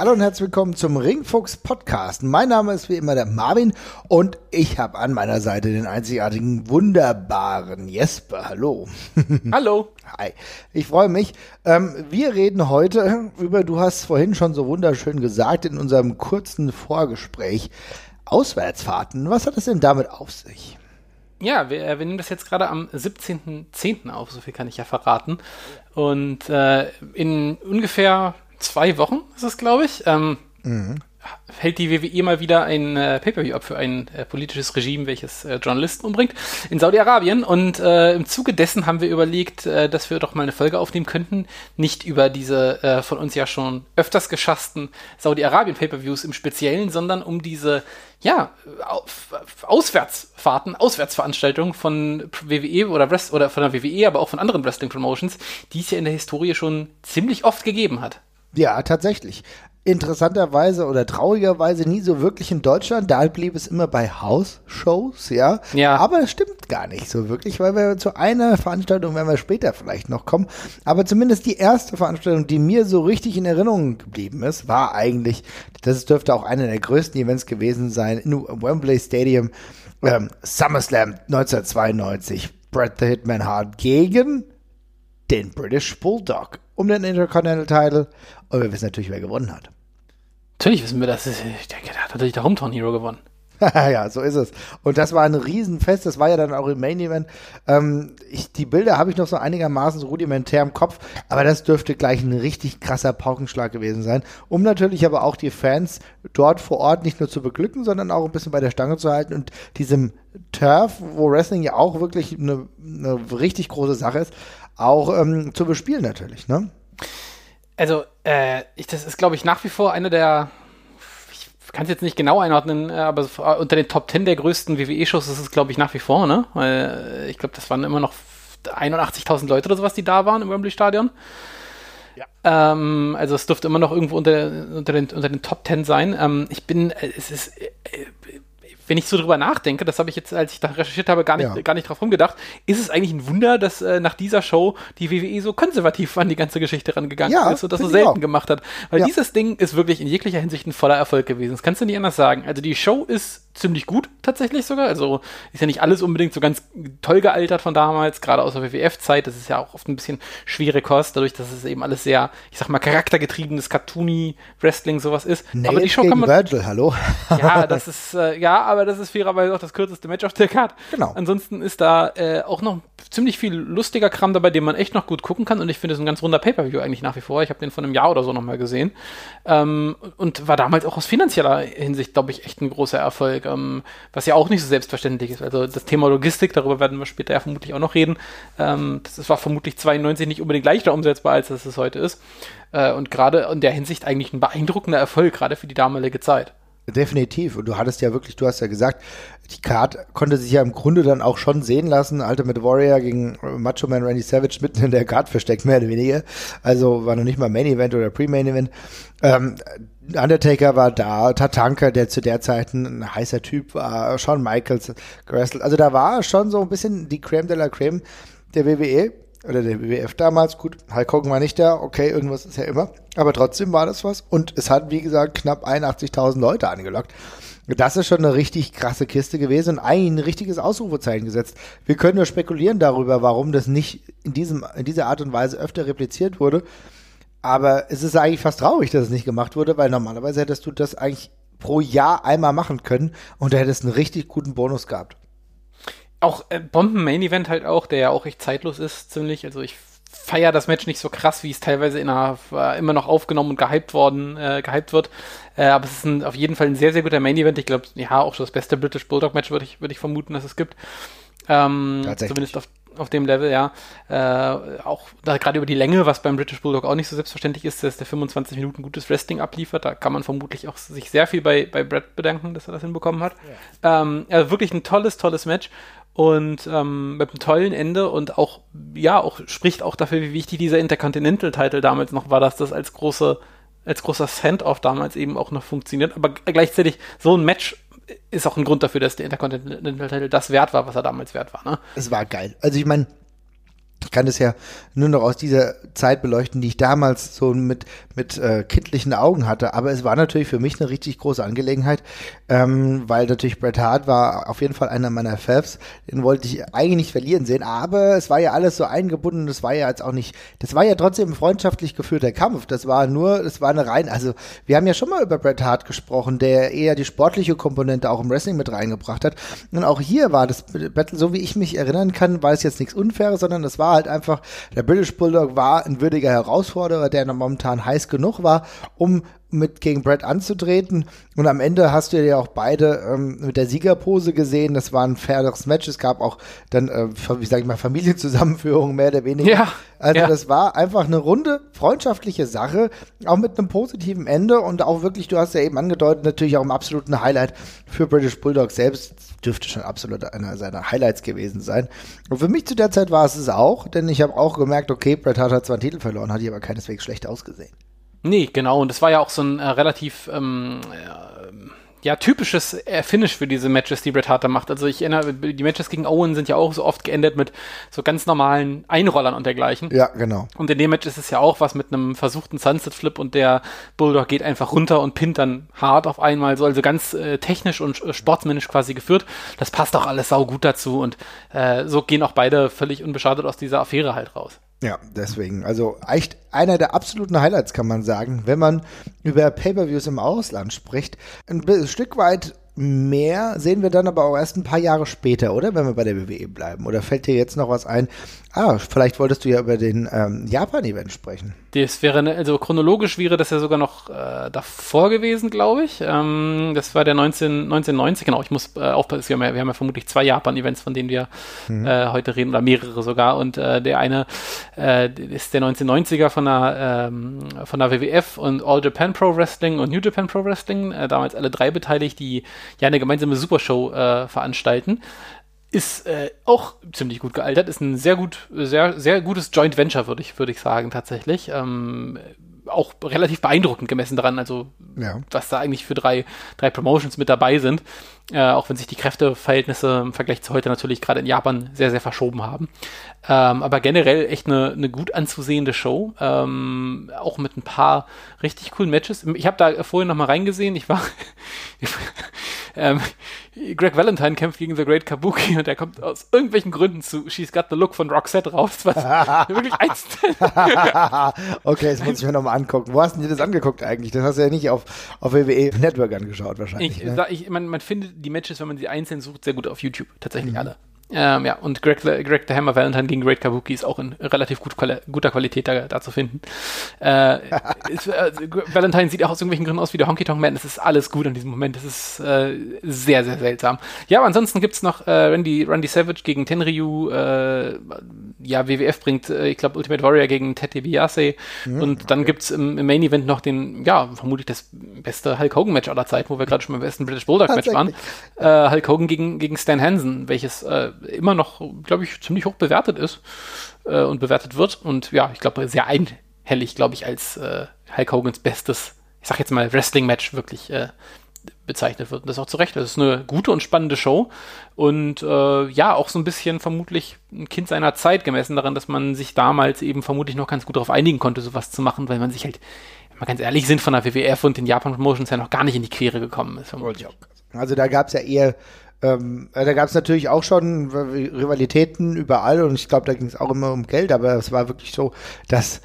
Hallo und herzlich willkommen zum Ringfuchs Podcast. Mein Name ist wie immer der Marvin und ich habe an meiner Seite den einzigartigen, wunderbaren Jesper. Hallo. Hallo. Hi. Ich freue mich. Ähm, wir reden heute über, du hast vorhin schon so wunderschön gesagt in unserem kurzen Vorgespräch, Auswärtsfahrten. Was hat es denn damit auf sich? Ja, wir, äh, wir nehmen das jetzt gerade am 17.10. auf, so viel kann ich ja verraten. Und äh, in ungefähr zwei Wochen ist es, glaube ich, ähm, hält die WWE mal wieder ein äh, Pay-Per-View ab für ein äh, politisches Regime, welches äh, Journalisten umbringt in Saudi-Arabien. Und äh, im Zuge dessen haben wir überlegt, äh, dass wir doch mal eine Folge aufnehmen könnten. Nicht über diese äh, von uns ja schon öfters geschassten Saudi-Arabien-Pay-Per-Views im Speziellen, sondern um diese ja, Au- Auswärtsfahrten, Auswärtsveranstaltungen von WWE oder, Wrest oder von der WWE, aber auch von anderen Wrestling-Promotions, die es ja in der Historie schon ziemlich oft gegeben hat. Ja, tatsächlich. Interessanterweise oder traurigerweise nie so wirklich in Deutschland. Da blieb es immer bei House-Shows, ja. Ja. Aber es stimmt gar nicht so wirklich, weil wir zu einer Veranstaltung werden wir später vielleicht noch kommen. Aber zumindest die erste Veranstaltung, die mir so richtig in Erinnerung geblieben ist, war eigentlich, das dürfte auch einer der größten Events gewesen sein, in Wembley Stadium, ähm, SummerSlam 1992. Bret the Hitman Hart gegen den British Bulldog um den Intercontinental Title. Und wir wissen natürlich, wer gewonnen hat. Natürlich wissen wir das. Ich denke, da hat natürlich der Hometown Hero gewonnen. ja, so ist es. Und das war ein Riesenfest. Das war ja dann auch im Main Event. Ähm, ich, die Bilder habe ich noch so einigermaßen so rudimentär im Kopf, aber das dürfte gleich ein richtig krasser Paukenschlag gewesen sein, um natürlich aber auch die Fans dort vor Ort nicht nur zu beglücken, sondern auch ein bisschen bei der Stange zu halten und diesem Turf, wo Wrestling ja auch wirklich eine, eine richtig große Sache ist, auch ähm, zu bespielen natürlich, ne? Also, äh, ich, das ist, glaube ich, nach wie vor einer der. Ich kann es jetzt nicht genau einordnen, äh, aber äh, unter den Top 10 der größten WWE-Shows ist es, glaube ich, nach wie vor, ne? Weil äh, ich glaube, das waren immer noch 81.000 Leute oder sowas, die da waren im Wembley-Stadion. Ja. Ähm, also es dürfte immer noch irgendwo unter, unter, den, unter den Top 10 sein. Ähm, ich bin, es ist, wenn ich so drüber nachdenke, das habe ich jetzt, als ich da recherchiert habe, gar nicht, Ja. gar nicht drauf rumgedacht, ist es eigentlich ein Wunder, dass äh, nach dieser Show die WWE so konservativ an die ganze Geschichte rangegangen Ja, ist und das so selten auch. gemacht hat. Weil Ja. dieses Ding ist wirklich in jeglicher Hinsicht ein voller Erfolg gewesen. Das kannst du nicht anders sagen. Also die Show ist ziemlich gut tatsächlich sogar. Also ist ja nicht alles unbedingt so ganz toll gealtert von damals, gerade aus der WWF-Zeit. Das ist ja auch oft ein bisschen schwere Kost, dadurch, dass es eben alles sehr, ich sag mal, charaktergetriebenes Cartoony Wrestling sowas ist. aber Nails die Show kann man Virgil, hallo? ja, das ist, äh, ja, aber das ist fairerweise auch das kürzeste Match auf der Card. Genau. Ansonsten ist da äh, auch noch ziemlich viel lustiger Kram dabei, den man echt noch gut gucken kann. Und ich finde es ein ganz runder Pay-Per-View eigentlich nach wie vor. Ich habe den vor einem Jahr oder so nochmal gesehen. Ähm, und war damals auch aus finanzieller Hinsicht, glaube ich, echt ein großer Erfolg. Ähm, was ja auch nicht so selbstverständlich ist. Also das Thema Logistik, darüber werden wir später ja vermutlich auch noch reden. Ähm, das war vermutlich 92 nicht unbedingt leichter umsetzbar, als es es heute ist. Äh, und gerade in der Hinsicht eigentlich ein beeindruckender Erfolg, gerade für die damalige Zeit. Definitiv. Und du hattest ja wirklich, du hast ja gesagt, die Card konnte sich ja im Grunde dann auch schon sehen lassen. Ultimate Warrior gegen Macho Man Randy Savage mitten in der Card versteckt, mehr oder weniger. Also war noch nicht mal Main Event oder Pre-Main Event. Ähm, Undertaker war da, Tatanka, der zu der Zeit ein heißer Typ war, Shawn Michaels gewrestelt. Also da war schon so ein bisschen die Creme de la Creme der WWE oder der WWF damals. Gut, Hulk Hogan war nicht da, okay, irgendwas ist ja immer. Aber trotzdem war das was. Und es hat, wie gesagt, knapp 81.000 Leute angelockt. Das ist schon eine richtig krasse Kiste gewesen und ein richtiges Ausrufezeichen gesetzt. Wir können nur spekulieren darüber, warum das nicht in, diesem, in dieser Art und Weise öfter repliziert wurde. Aber es ist eigentlich fast traurig, dass es nicht gemacht wurde, weil normalerweise hättest du das eigentlich pro Jahr einmal machen können und du hättest einen richtig guten Bonus gehabt. Auch äh, Bomben-Main-Event halt auch, der ja auch echt zeitlos ist, ziemlich. Also ich feiere das Match nicht so krass, wie es teilweise in einer, äh, immer noch aufgenommen und gehypt worden, äh, gehypt wird. Äh, aber es ist ein, auf jeden Fall ein sehr, sehr guter Main-Event. Ich glaube, ja, auch schon das beste British Bulldog-Match würde ich, würde ich vermuten, dass es gibt. Ähm, Tatsächlich. zumindest auf, auf dem Level, ja. Äh, auch da gerade über die Länge, was beim British Bulldog auch nicht so selbstverständlich ist, dass der 25 Minuten gutes Wrestling abliefert. Da kann man vermutlich auch sich sehr viel bei, bei Brett bedanken, dass er das hinbekommen hat. Ähm, also wirklich ein tolles, tolles Match. Und ähm, mit einem tollen Ende und auch, ja, auch spricht auch dafür, wie wichtig dieser Intercontinental-Title damals noch war, dass das als große, als großer Send-Off damals eben auch noch funktioniert. Aber gleichzeitig so ein Match ist auch ein Grund dafür, dass der Intercontinental-Title das wert war, was er damals wert war. Ne? Es war geil. Also ich meine, ich kann das ja nur noch aus dieser Zeit beleuchten, die ich damals so mit, mit äh, kindlichen Augen hatte. Aber es war natürlich für mich eine richtig große Angelegenheit, ähm, weil natürlich Bret Hart war auf jeden Fall einer meiner Favs. Den wollte ich eigentlich nicht verlieren sehen. Aber es war ja alles so eingebunden. Das war ja jetzt auch nicht, das war ja trotzdem ein freundschaftlich geführter Kampf. Das war nur, das war eine rein, also wir haben ja schon mal über Bret Hart gesprochen, der eher die sportliche Komponente auch im Wrestling mit reingebracht hat. Und auch hier war das Battle, so wie ich mich erinnern kann, war es jetzt nichts Unfaires, sondern das war halt einfach, der British Bulldog war ein würdiger Herausforderer, der momentan heiß genug war, um mit gegen Brett anzutreten. Und am Ende hast du ja auch beide ähm, mit der Siegerpose gesehen. Das war ein faires Match. Es gab auch dann, äh, wie sag ich mal, Familienzusammenführung mehr oder weniger. Ja, also ja. das war einfach eine runde, freundschaftliche Sache, auch mit einem positiven Ende und auch wirklich, du hast ja eben angedeutet, natürlich auch im absoluten Highlight für British Bulldog selbst. Dürfte schon absolut einer seiner Highlights gewesen sein. Und für mich zu der Zeit war es es auch, denn ich habe auch gemerkt, okay, Bret Hart hat zwar einen Titel verloren, hat ich aber keineswegs schlecht ausgesehen. Nee, genau. Und das war ja auch so ein äh, relativ ähm, äh, ja, typisches äh, Finish für diese Matches, die Bret Hart da macht. Also ich erinnere, die Matches gegen Owen sind ja auch so oft geendet mit so ganz normalen Einrollern und dergleichen. Ja, genau. Und in dem Match ist es ja auch was mit einem versuchten Sunset Flip und der Bulldog geht einfach runter und pinnt dann hart auf einmal, so also ganz äh, technisch und äh, sportsmännisch quasi geführt. Das passt auch alles sau gut dazu und äh, so gehen auch beide völlig unbeschadet aus dieser Affäre halt raus. Ja, deswegen. Also echt einer der absoluten Highlights kann man sagen, wenn man über Pay-per-Views im Ausland spricht. Ein Stück weit mehr sehen wir dann aber auch erst ein paar Jahre später, oder? Wenn wir bei der WWE bleiben. Oder fällt dir jetzt noch was ein? Ah, vielleicht wolltest du ja über den ähm, Japan-Event sprechen. Das wäre, also chronologisch wäre das ja sogar noch äh, davor gewesen, glaube ich. Ähm, das war der 19, 1990, genau. Ich muss äh, aufpassen, wir haben, ja, wir haben ja vermutlich zwei Japan-Events, von denen wir mhm. äh, heute reden, oder mehrere sogar. Und äh, der eine äh, ist der 1990er von der, ähm, von der WWF und All Japan Pro Wrestling und New Japan Pro Wrestling. Äh, damals alle drei beteiligt, die ja eine gemeinsame Supershow äh, veranstalten ist äh, auch ziemlich gut gealtert, ist ein sehr gut, sehr, sehr gutes Joint Venture, würde ich, würde ich sagen, tatsächlich. Ähm, auch relativ beeindruckend gemessen daran, also ja. was da eigentlich für drei, drei Promotions mit dabei sind, äh, auch wenn sich die Kräfteverhältnisse im Vergleich zu heute natürlich gerade in Japan sehr, sehr verschoben haben. Ähm, aber generell echt eine, eine gut anzusehende Show, ähm, auch mit ein paar richtig coolen Matches. Ich habe da vorhin noch mal reingesehen, ich war ähm, Greg Valentine kämpft gegen The Great Kabuki und er kommt aus irgendwelchen Gründen zu She's Got the Look von Roxette raus, was wirklich eins. okay, jetzt muss ich mir nochmal angucken. Wo hast du dir das angeguckt eigentlich? Das hast du ja nicht auf, auf WWE Network angeschaut wahrscheinlich. Ich, ne? ich, man, man findet die Matches, wenn man sie einzeln sucht, sehr gut auf YouTube. Tatsächlich mhm. alle. Ähm, ja, und Greg, Greg the Hammer Valentine gegen Great Kabuki ist auch in relativ gut, guter Qualität da, da zu finden. Äh, ist, äh, Valentine sieht auch aus irgendwelchen Gründen aus wie der Honky Tonk Man. Das ist alles gut in diesem Moment. Das ist äh, sehr, sehr seltsam. Ja, aber ansonsten gibt's noch äh, Randy, Randy Savage gegen Tenryu. Ja, WWF bringt, äh, ich glaube, Ultimate Warrior gegen Ted DiBiase. Mhm, und dann okay. gibt's im, im, Main Event noch den, ja, vermutlich das beste Hulk Hogan Match aller Zeiten, wo wir gerade schon beim besten British Bulldog Match waren. Äh, Hulk Hogan gegen, gegen Stan Hansen, welches äh, immer noch, glaube ich, ziemlich hoch bewertet ist äh, und bewertet wird. Und ja, ich glaube, sehr einhellig, glaube ich, als äh, Hulk Hogans bestes, ich sag jetzt mal, Wrestling-Match wirklich äh, bezeichnet wird. Und das auch zu Recht. Das ist eine gute und spannende Show. Und äh, ja, auch so ein bisschen vermutlich ein Kind seiner Zeit gemessen daran, dass man sich damals eben vermutlich noch ganz gut darauf einigen konnte, sowas zu machen, weil man sich halt, wenn wir ganz ehrlich sind, von der WWF und den Japan Promotions ja noch gar nicht in die Quere gekommen ist. Also da gab es ja eher ähm, äh, da gab es natürlich auch schon Rivalitäten überall und ich glaube, da ging es auch immer um Geld, aber es war wirklich so, dass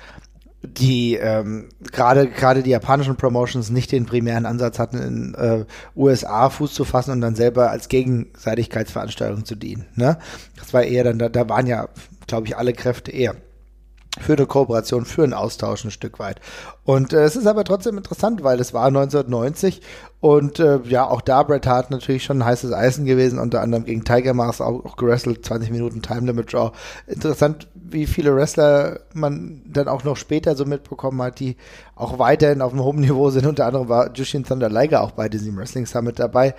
die ähm, gerade gerade die japanischen Promotions nicht den primären Ansatz hatten, in äh, USA Fuß zu fassen und dann selber als Gegenseitigkeitsveranstaltung zu dienen. Ne? Das war eher dann, da, da waren ja, glaube ich, alle Kräfte eher für eine Kooperation, für einen Austausch ein Stück weit. Und äh, es ist aber trotzdem interessant, weil es war 1990 und äh, ja, auch da Bret Hart natürlich schon ein heißes Eisen gewesen, unter anderem gegen Tiger Mask auch, auch gerestelt, 20 Minuten Time Limit Draw. Interessant, wie viele Wrestler man dann auch noch später so mitbekommen hat, die auch weiterhin auf einem hohen Niveau sind. Unter anderem war Jushin Thunder Liger auch bei diesem Wrestling Summit dabei.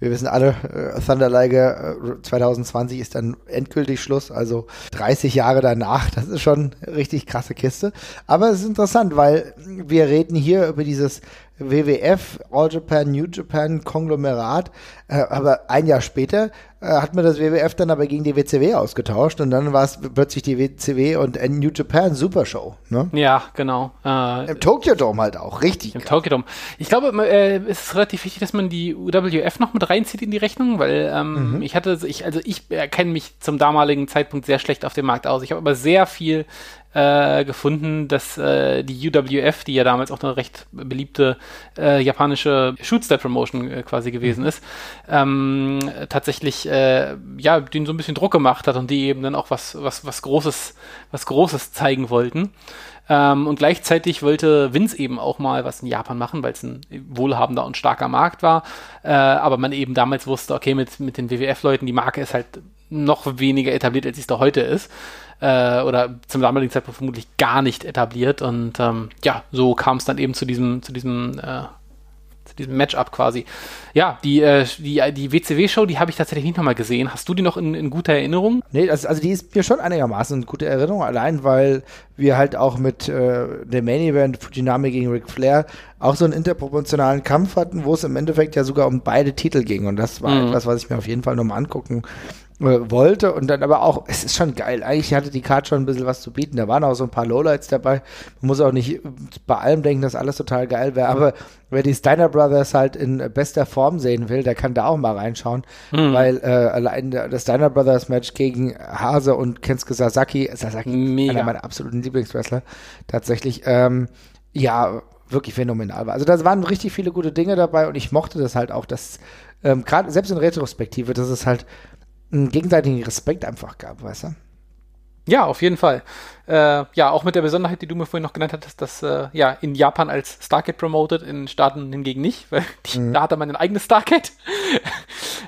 wir wissen alle, äh, Thunder Liger äh, 2020 ist dann endgültig Schluss, also 30 Jahre danach, das ist schon richtig krasse Kiste. Aber es ist interessant, weil wir reden hier über dieses WWF, All Japan, New Japan Konglomerat. Äh, aber ein Jahr später äh, hat man das WWF dann aber gegen die WCW ausgetauscht und dann war es plötzlich die WCW und New Japan Super Show. Ne? Ja, genau. Äh, Im Tokyo Dome halt auch, richtig. Im. Tokyo Dome. Ich glaube, äh, es ist relativ wichtig, dass man die UWF noch mit reinzieht in die Rechnung, weil ähm, mhm. ich hatte, ich, also ich kenne mich zum damaligen Zeitpunkt sehr schlecht auf dem Markt aus. Ich habe aber sehr viel äh, gefunden, dass äh, die UWF, die ja damals auch eine recht beliebte äh, japanische Shootstep-Promotion äh, quasi gewesen mhm. ist, ähm, tatsächlich äh, ja, den so ein bisschen Druck gemacht hat und die eben dann auch was, was, was Großes, was Großes zeigen wollten. Ähm, und gleichzeitig wollte Vince eben auch mal was in Japan machen, weil es ein wohlhabender und starker Markt war. Äh, aber man eben damals wusste, okay, mit, mit den WWF-Leuten, die Marke ist halt noch weniger etabliert, als es da heute ist äh, oder zum damaligen Zeitpunkt vermutlich gar nicht etabliert. Und ähm, ja, so kam es dann eben zu diesem, zu diesem, äh, zu diesem Matchup quasi. Ja, die, äh, die, die WCW-Show, die habe ich tatsächlich nicht nochmal gesehen. Hast du die noch in, in guter Erinnerung? Nee, das, also die ist mir schon einigermaßen in guter Erinnerung, allein weil wir halt auch mit äh, dem Main Event Fujinami gegen Ric Flair auch so einen interproportionalen Kampf hatten, wo es im Endeffekt ja sogar um beide Titel ging. Und das war mhm. etwas, was ich mir auf jeden Fall nochmal angucken wollte und dann aber auch, es ist schon geil. Eigentlich hatte die Karte schon ein bisschen was zu bieten. Da waren auch so ein paar Lowlights dabei. Man muss auch nicht bei allem denken, dass alles total geil wäre, aber wer die Steiner Brothers halt in bester Form sehen will, der kann da auch mal reinschauen, mhm. weil äh, allein das Steiner Brothers Match gegen Hase und Kensuke Sasaki, Sasaki, Mega. einer meiner absoluten Lieblingswrestler, tatsächlich, ähm, ja, wirklich phänomenal war. Also da waren richtig viele gute Dinge dabei und ich mochte das halt auch, dass ähm, gerade selbst in Retrospektive, dass es halt einen gegenseitigen Respekt einfach gab, weißt du? Ja, auf jeden Fall. Äh, ja, auch mit der Besonderheit, die du mir vorhin noch genannt hattest, dass äh, ja in Japan als Stargate promoted, in Staaten hingegen nicht, weil die, mhm. da hatte man ein eigenes Stargate.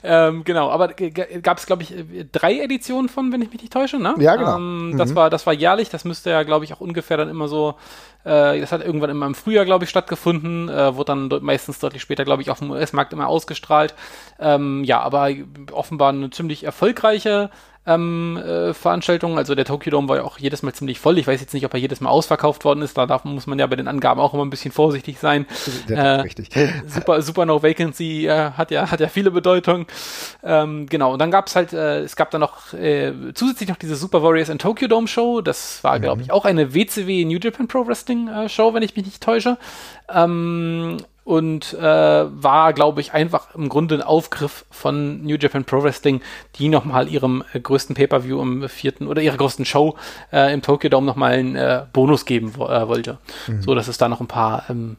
Ähm, genau, aber gab es, glaube ich, drei Editionen von, wenn ich mich nicht täusche, ne? Ja, genau. Ähm, mhm. Das war, das war jährlich, das müsste ja, glaube ich, auch ungefähr dann immer so, äh, das hat irgendwann immer im Frühjahr, glaube ich, stattgefunden, äh, wurde dann meistens deutlich später, glaube ich, auf dem US-Markt immer ausgestrahlt. Ähm, ja, aber offenbar eine ziemlich erfolgreiche ähm, äh, Veranstaltungen. Also der Tokyo Dome war ja auch jedes Mal ziemlich voll. Ich weiß jetzt nicht, ob er jedes Mal ausverkauft worden ist. Da darf, muss man ja bei den Angaben auch immer ein bisschen vorsichtig sein. Äh, richtig. Super, Super No Vacancy äh, hat ja hat ja viele Bedeutungen. Ähm, genau. Und dann gab es halt, äh, es gab dann noch äh, zusätzlich noch diese Super Warriors in Tokyo Dome Show. Das war, glaube mhm. ich, auch eine WCW New Japan Pro Wrestling äh, Show, wenn ich mich nicht täusche. Ähm, und äh, war, glaube ich, einfach im Grunde ein Aufgriff von New Japan Pro Wrestling, die nochmal ihrem äh, größten Pay-Per-View im vierten oder ihrer größten Show äh, im Tokyo Dome nochmal einen äh, Bonus geben äh, wollte. Mhm. So dass es da noch ein paar ähm,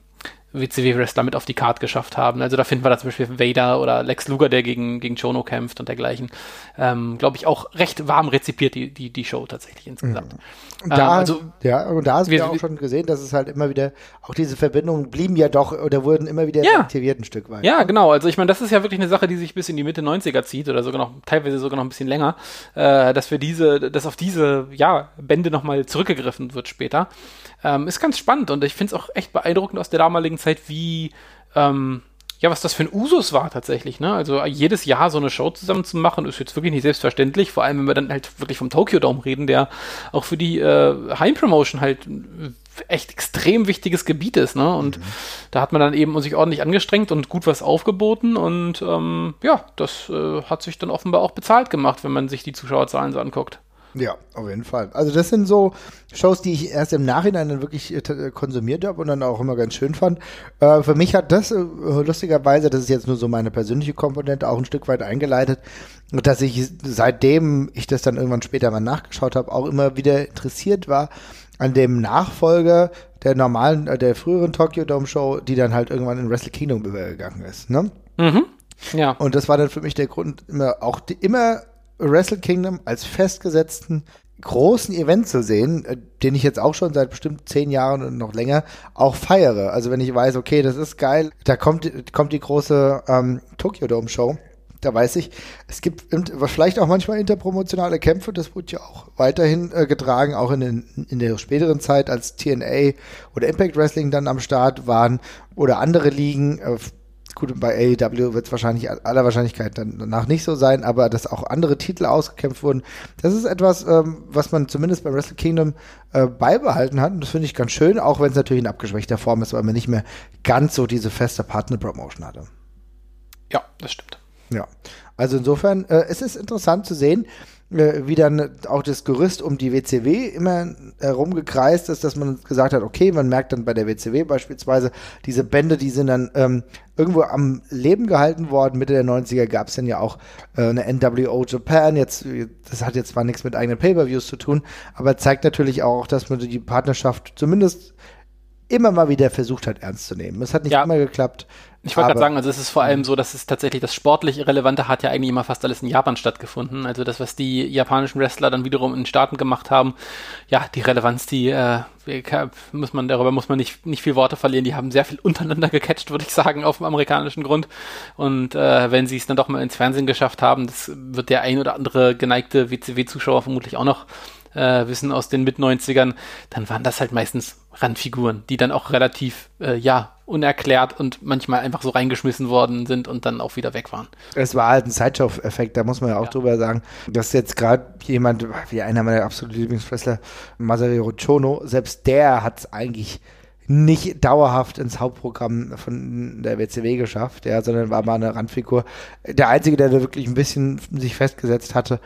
WCW-Wrestler mit auf die Card geschafft haben. Also da finden wir da zum Beispiel Vader oder Lex Luger, der gegen, gegen Chono kämpft und dergleichen. Ähm, Glaube ich auch recht warm rezipiert, die, die, die Show tatsächlich insgesamt. Mhm. Da, ähm, also, ja, und da hast du auch schon gesehen, dass es halt immer wieder, auch diese Verbindungen blieben ja doch oder wurden immer wieder ja. aktiviert ein Stück weit. Ja, genau. Also ich meine, das ist ja wirklich eine Sache, die sich bis in die Mitte 90er zieht oder sogar noch, teilweise sogar noch ein bisschen länger, äh, dass wir diese, dass auf diese, ja, Bände nochmal zurückgegriffen wird später. Ähm, ist ganz spannend und ich finde es auch echt beeindruckend aus der damaligen Zeit, wie, ähm, ja, was das für ein Usus war tatsächlich, ne? Also jedes Jahr so eine Show zusammen zu machen, ist jetzt wirklich nicht selbstverständlich, vor allem wenn wir dann halt wirklich vom Tokyo Dome reden, der auch für die äh, Heimpromotion halt echt extrem wichtiges Gebiet ist, ne? Und mhm. da hat man dann eben sich ordentlich angestrengt und gut was aufgeboten und ähm, ja, das äh, hat sich dann offenbar auch bezahlt gemacht, wenn man sich die Zuschauerzahlen so anguckt. Ja, auf jeden Fall. Also das sind so Shows, die ich erst im Nachhinein dann wirklich äh, konsumiert habe und dann auch immer ganz schön fand. Äh, für mich hat das äh, lustigerweise, das ist jetzt nur so meine persönliche Komponente, auch ein Stück weit eingeleitet, dass ich seitdem ich das dann irgendwann später mal nachgeschaut habe, auch immer wieder interessiert war an dem Nachfolger der normalen, äh, der früheren Tokyo Dome Show, die dann halt irgendwann in Wrestle Kingdom übergegangen ist. Ne? Mhm. Ja. Und das war dann für mich der Grund, immer auch die, immer Wrestle Kingdom als festgesetzten großen Event zu sehen, äh, den ich jetzt auch schon seit bestimmt zehn Jahren und noch länger auch feiere. Also wenn ich weiß, okay, das ist geil, da kommt, kommt die große ähm, Tokyo Dome Show. Da weiß ich, es gibt vielleicht auch manchmal interpromotionale Kämpfe, das wurde ja auch weiterhin äh, getragen, auch in, den, in der späteren Zeit, als TNA oder Impact Wrestling dann am Start waren oder andere Ligen. Äh, Gut, bei AEW wird es wahrscheinlich aller Wahrscheinlichkeit dann danach nicht so sein, aber dass auch andere Titel ausgekämpft wurden, das ist etwas, ähm, was man zumindest beim Wrestle Kingdom äh, beibehalten hat. Und das finde ich ganz schön, auch wenn es natürlich in abgeschwächter Form ist, weil man nicht mehr ganz so diese feste Partner-Promotion hatte. Ja, das stimmt. Ja, also insofern, äh, es ist interessant zu sehen, äh, wie dann auch das Gerüst um die WCW immer herumgekreist ist, dass man gesagt hat, okay, man merkt dann bei der WCW beispielsweise, diese Bände, die sind dann ähm, irgendwo am Leben gehalten worden. Mitte der 90er gab es dann ja auch äh, eine NWO Japan. Jetzt, das hat jetzt zwar nichts mit eigenen Pay-Per-Views zu tun, aber zeigt natürlich auch, dass man die Partnerschaft zumindest immer mal wieder versucht hat, ernst zu nehmen. Es hat nicht ja. immer geklappt. Ich wollte gerade sagen, also es ist vor allem so, dass es tatsächlich das sportlich Relevante hat ja eigentlich immer fast alles in Japan stattgefunden. Also das, was die japanischen Wrestler dann wiederum in den Staaten gemacht haben, ja, die Relevanz, die äh, muss man, darüber muss man nicht, nicht viel Worte verlieren. Die haben sehr viel untereinander gecatcht, würde ich sagen, auf dem amerikanischen Grund. Und äh, wenn sie es dann doch mal ins Fernsehen geschafft haben, das wird der ein oder andere geneigte WCW-Zuschauer vermutlich auch noch äh, wissen aus den Mit-90ern, dann waren das halt meistens Randfiguren, die dann auch relativ, äh, ja, unerklärt und manchmal einfach so reingeschmissen worden sind und dann auch wieder weg waren. Es war halt ein Sideshow-Effekt, da muss man ja auch ja. drüber sagen, dass jetzt gerade jemand, wie einer meiner absoluten Lieblingswrestler, Masahiro Chono, selbst der hat es eigentlich nicht dauerhaft ins Hauptprogramm von der WCW geschafft, ja, sondern war mal eine Randfigur. Der einzige, der da wirklich ein bisschen sich festgesetzt hatte,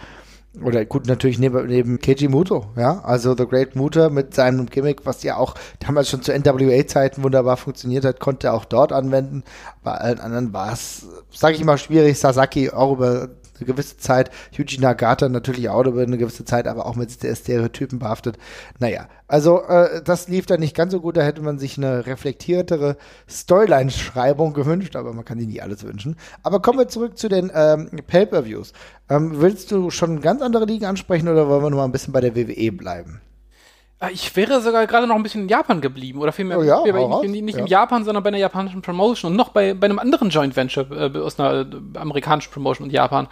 oder gut, natürlich neben, neben Keiji Muto, ja, also The Great Muto mit seinem Gimmick, was ja auch damals schon zu NWA-Zeiten wunderbar funktioniert hat, konnte er auch dort anwenden. Bei allen anderen war es, sage ich mal, schwierig. Sasaki auch über eine gewisse Zeit. Yuji Nagata natürlich auch über eine gewisse Zeit, aber auch mit Stereotypen behaftet. Naja, also äh, das lief dann nicht ganz so gut. Da hätte man sich eine reflektiertere Storyline-Schreibung gewünscht, aber man kann die nie alles wünschen. Aber kommen wir zurück zu den ähm, Pay-Per-Views. Ähm, willst du schon ganz andere Ligen ansprechen oder wollen wir noch mal ein bisschen bei der WWE bleiben? Ah, ich wäre sogar gerade noch ein bisschen in Japan geblieben oder vielmehr oh ja, nicht, nicht, nicht ja. im Japan, sondern bei einer japanischen Promotion und noch bei, bei einem anderen Joint Venture äh, aus einer äh, amerikanischen Promotion und Japan.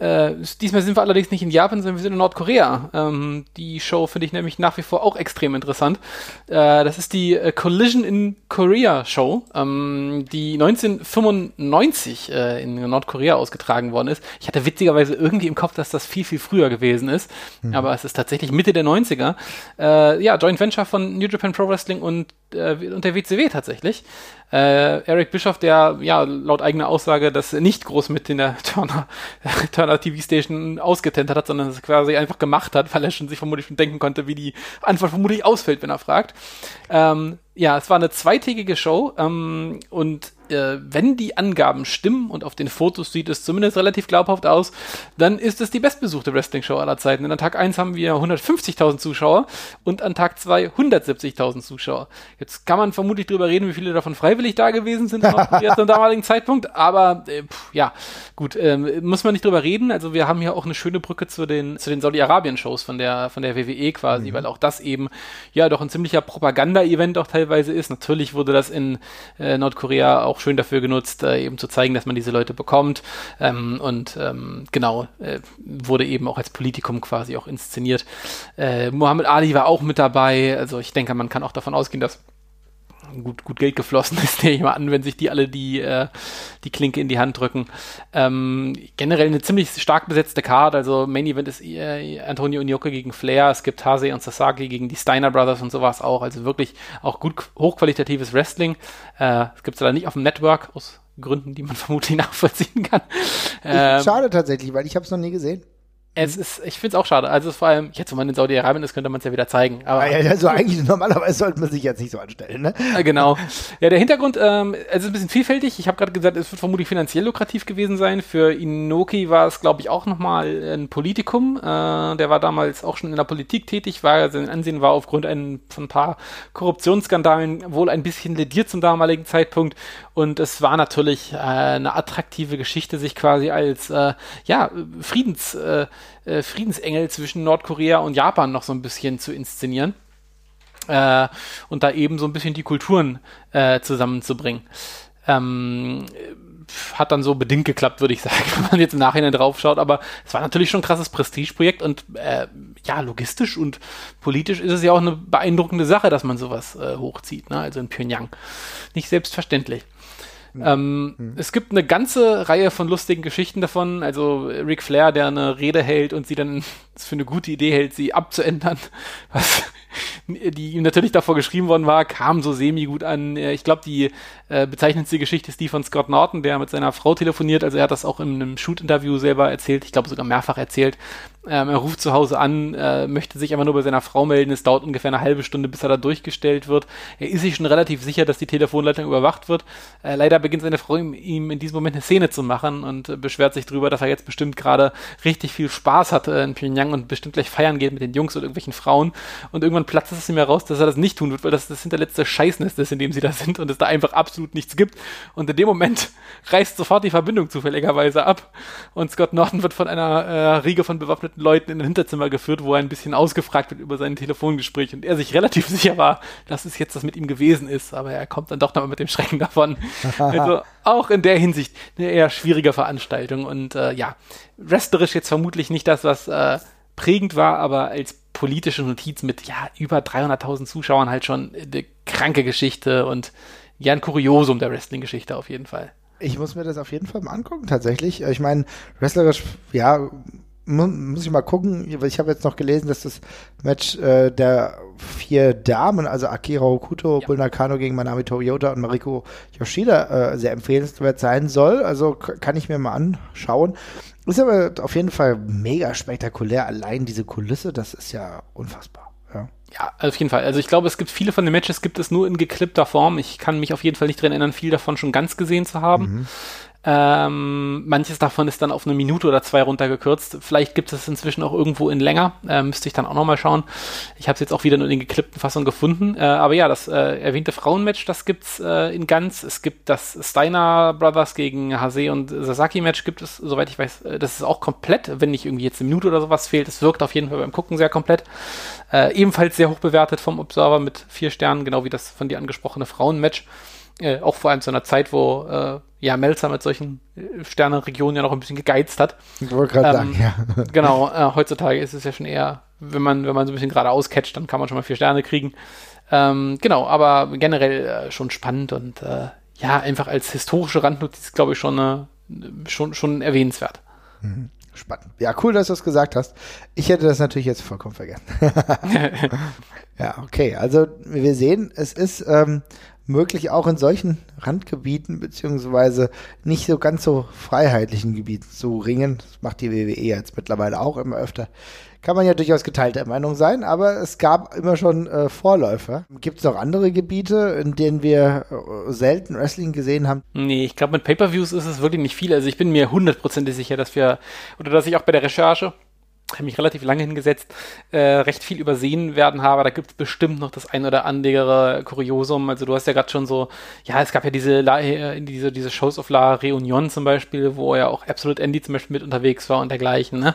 Äh, diesmal sind wir allerdings nicht in Japan, sondern wir sind in Nordkorea. Ähm, die Show finde ich nämlich nach wie vor auch extrem interessant. Äh, das ist die äh, Collision in Korea Show, ähm, die 1995 äh, in Nordkorea ausgetragen worden ist. Ich hatte witzigerweise irgendwie im Kopf, dass das viel, viel früher gewesen ist, mhm. aber es ist tatsächlich Mitte der 90er. Äh, ja, Joint Venture von New Japan Pro Wrestling und, äh, und der WCW tatsächlich. Äh, Eric Bischoff, der ja laut eigener Aussage das nicht groß mit in der Turner, Turner TV Station ausgetentert hat, sondern es quasi einfach gemacht hat, weil er schon sich vermutlich schon denken konnte, wie die Antwort vermutlich ausfällt, wenn er fragt. Ähm, ja, es war eine zweitägige Show ähm, und äh, wenn die Angaben stimmen und auf den Fotos sieht es zumindest relativ glaubhaft aus, dann ist es die bestbesuchte Wrestling-Show aller Zeiten. Denn an Tag 1 haben wir 150.000 Zuschauer und an Tag 2 170.000 Zuschauer. Jetzt kann man vermutlich drüber reden, wie viele davon freiwillig da gewesen sind jetzt zum damaligen Zeitpunkt, aber äh, pff, ja, gut, ähm, muss man nicht drüber reden. Also wir haben hier auch eine schöne Brücke zu den, zu den Saudi-Arabien-Shows von der, von der WWE quasi, mhm. weil auch das eben ja doch ein ziemlicher Propaganda-Event auch teilweise ist. Natürlich wurde das in äh, Nordkorea auch schön dafür genutzt, äh, eben zu zeigen, dass man diese Leute bekommt. Ähm, und ähm, genau, äh, wurde eben auch als Politikum quasi auch inszeniert. Äh, Muhammad Ali war auch mit dabei. Also ich denke, man kann auch davon ausgehen, dass gut, gut Geld geflossen ist, nehme ich mal an, wenn sich die alle die, äh, die Klinke in die Hand drücken. Ähm, generell eine ziemlich stark besetzte Card, also Main Event ist äh, Antonio Inoki gegen Flair, es gibt Hase und Sasaki gegen die Steiner Brothers und sowas auch, also wirklich auch gut hochqualitatives Wrestling. Äh, es gibt es leider nicht auf dem Network, aus Gründen, die man vermutlich nachvollziehen kann. Ähm, Schade tatsächlich, weil ich habe es noch nie gesehen. Es ist, ich finde es auch schade. Also vor allem, jetzt, wo man in Saudi-Arabien ist, könnte man es ja wieder zeigen. Aber ja, also eigentlich normalerweise sollte man sich jetzt nicht so anstellen, ne? Genau. Ja, der Hintergrund, ähm, es ist ein bisschen vielfältig. Ich habe gerade gesagt, es wird vermutlich finanziell lukrativ gewesen sein. Für Inoki war es, glaube ich, auch nochmal ein Politikum. Äh, der war damals auch schon in der Politik tätig, war sein Ansehen war aufgrund ein, von ein paar Korruptionsskandalen wohl ein bisschen lediert zum damaligen Zeitpunkt. Und es war natürlich äh, eine attraktive Geschichte, sich quasi als äh, ja, Friedens äh, äh, Friedensengel zwischen Nordkorea und Japan noch so ein bisschen zu inszenieren. Äh, und da eben so ein bisschen die Kulturen äh, zusammenzubringen. Ähm, hat dann so bedingt geklappt, würde ich sagen, wenn man jetzt im Nachhinein drauf schaut. Aber es war natürlich schon ein krasses Prestigeprojekt und äh, ja, logistisch und politisch ist es ja auch eine beeindruckende Sache, dass man sowas äh, hochzieht, ne? also in Pyongyang. Nicht selbstverständlich. Ähm, mhm. Es gibt eine ganze Reihe von lustigen Geschichten davon. Also Ric Flair, der eine Rede hält und sie dann für eine gute Idee hält, sie abzuändern, was die ihm natürlich davor geschrieben worden war, kam so semi gut an. Ich glaube, die äh, bezeichnendste Geschichte ist die von Scott Norton, der mit seiner Frau telefoniert. Also er hat das auch in einem Shoot-Interview selber erzählt, ich glaube sogar mehrfach erzählt. Ähm, er ruft zu Hause an, äh, möchte sich einfach nur bei seiner Frau melden. Es dauert ungefähr eine halbe Stunde, bis er da durchgestellt wird. Er ist sich schon relativ sicher, dass die Telefonleitung überwacht wird. Äh, leider beginnt seine Frau ihm, in diesem Moment eine Szene zu machen und äh, beschwert sich darüber, dass er jetzt bestimmt gerade richtig viel Spaß hat äh, in Pyongyang und bestimmt gleich feiern geht mit den Jungs oder irgendwelchen Frauen. Und irgendwann platzt es ihm heraus, dass er das nicht tun wird, weil das das hinterletzte Scheißnest ist, in dem sie da sind und es da einfach absolut nichts gibt. Und in dem Moment reißt sofort die Verbindung zufälligerweise ab und Scott Norton wird von einer äh, Riege von bewaffneten Leuten in ein Hinterzimmer geführt, wo er ein bisschen ausgefragt wird über sein Telefongespräch und er sich relativ sicher war, dass es jetzt das mit ihm gewesen ist, aber er kommt dann doch nochmal mit dem Schrecken davon. also auch in der Hinsicht eine eher schwierige Veranstaltung und äh, ja, wrestlerisch jetzt vermutlich nicht das, was äh, prägend war, aber als politische Notiz mit ja über 300.000 Zuschauern halt schon eine kranke Geschichte und ja ein Kuriosum der Wrestling-Geschichte auf jeden Fall. Ich muss mir das auf jeden Fall mal angucken, tatsächlich. Ich meine, wrestlerisch, ja, muss ich mal gucken. Ich habe jetzt noch gelesen, dass das Match äh, der vier Damen, also Akira Okuto, ja. Bull Nakano gegen Manami Toyota und Mariko Yoshida äh, sehr empfehlenswert sein soll. Also kann ich mir mal anschauen. Ist aber auf jeden Fall mega spektakulär. Allein diese Kulisse, das ist ja unfassbar. Ja. Ja, auf jeden Fall. Also ich glaube, es gibt viele von den Matches, gibt es nur in geklippter Form. Ich kann mich auf jeden Fall nicht dran erinnern, viel davon schon ganz gesehen zu haben. Mhm. Ähm, manches davon ist dann auf eine Minute oder zwei runtergekürzt. Vielleicht gibt es inzwischen auch irgendwo in länger. Äh, müsste ich dann auch nochmal schauen. Ich habe es jetzt auch wieder nur in den geklippten Fassungen gefunden. Äh, aber ja, das äh, erwähnte Frauenmatch, das gibt's äh, in ganz. Es gibt das Steiner Brothers gegen Hase und Sasaki Match gibt es, soweit ich weiß. Äh, das ist auch komplett, wenn nicht irgendwie jetzt eine Minute oder sowas fehlt. Es wirkt auf jeden Fall beim Gucken sehr komplett. Äh, ebenfalls sehr hoch bewertet vom Observer mit vier Sternen, genau wie das von dir angesprochene Frauenmatch. Äh, auch vor allem zu einer Zeit, wo äh, ja Melzer mit solchen äh, Sternenregionen ja noch ein bisschen gegeizt hat. Ich wollte gerade ähm, sagen, ja. Genau, äh, heutzutage ist es ja schon eher, wenn man, wenn man so ein bisschen geradeaus catcht, dann kann man schon mal vier Sterne kriegen. Ähm, genau, aber generell äh, schon spannend und äh, ja, einfach als historische Randnotiz, glaube ich, schon, schon, schon erwähnenswert. Mhm. Spannend. Ja, cool, dass du es gesagt hast. Ich hätte das natürlich jetzt vollkommen vergessen. ja, okay. Also wir sehen, es ist ähm, möglich auch in solchen Randgebieten beziehungsweise nicht so ganz so freiheitlichen Gebieten zu ringen. Das macht die WWE jetzt mittlerweile auch immer öfter. Kann man ja durchaus geteilter Meinung sein, aber es gab immer schon äh, Vorläufer. Gibt es noch andere Gebiete, in denen wir äh, selten Wrestling gesehen haben? Nee, ich glaube, mit Pay-Per-Views ist es wirklich nicht viel. Also ich bin mir hundertprozentig sicher, dass wir, oder dass ich auch bei der Recherche habe mich relativ lange hingesetzt, äh, recht viel übersehen werden habe. Da gibt es bestimmt noch das ein oder andere Kuriosum. Also du hast ja gerade schon so, ja, es gab ja diese, äh, diese, diese Shows of La Reunion zum Beispiel, wo ja auch Absolute Andy zum Beispiel mit unterwegs war und dergleichen. Ne?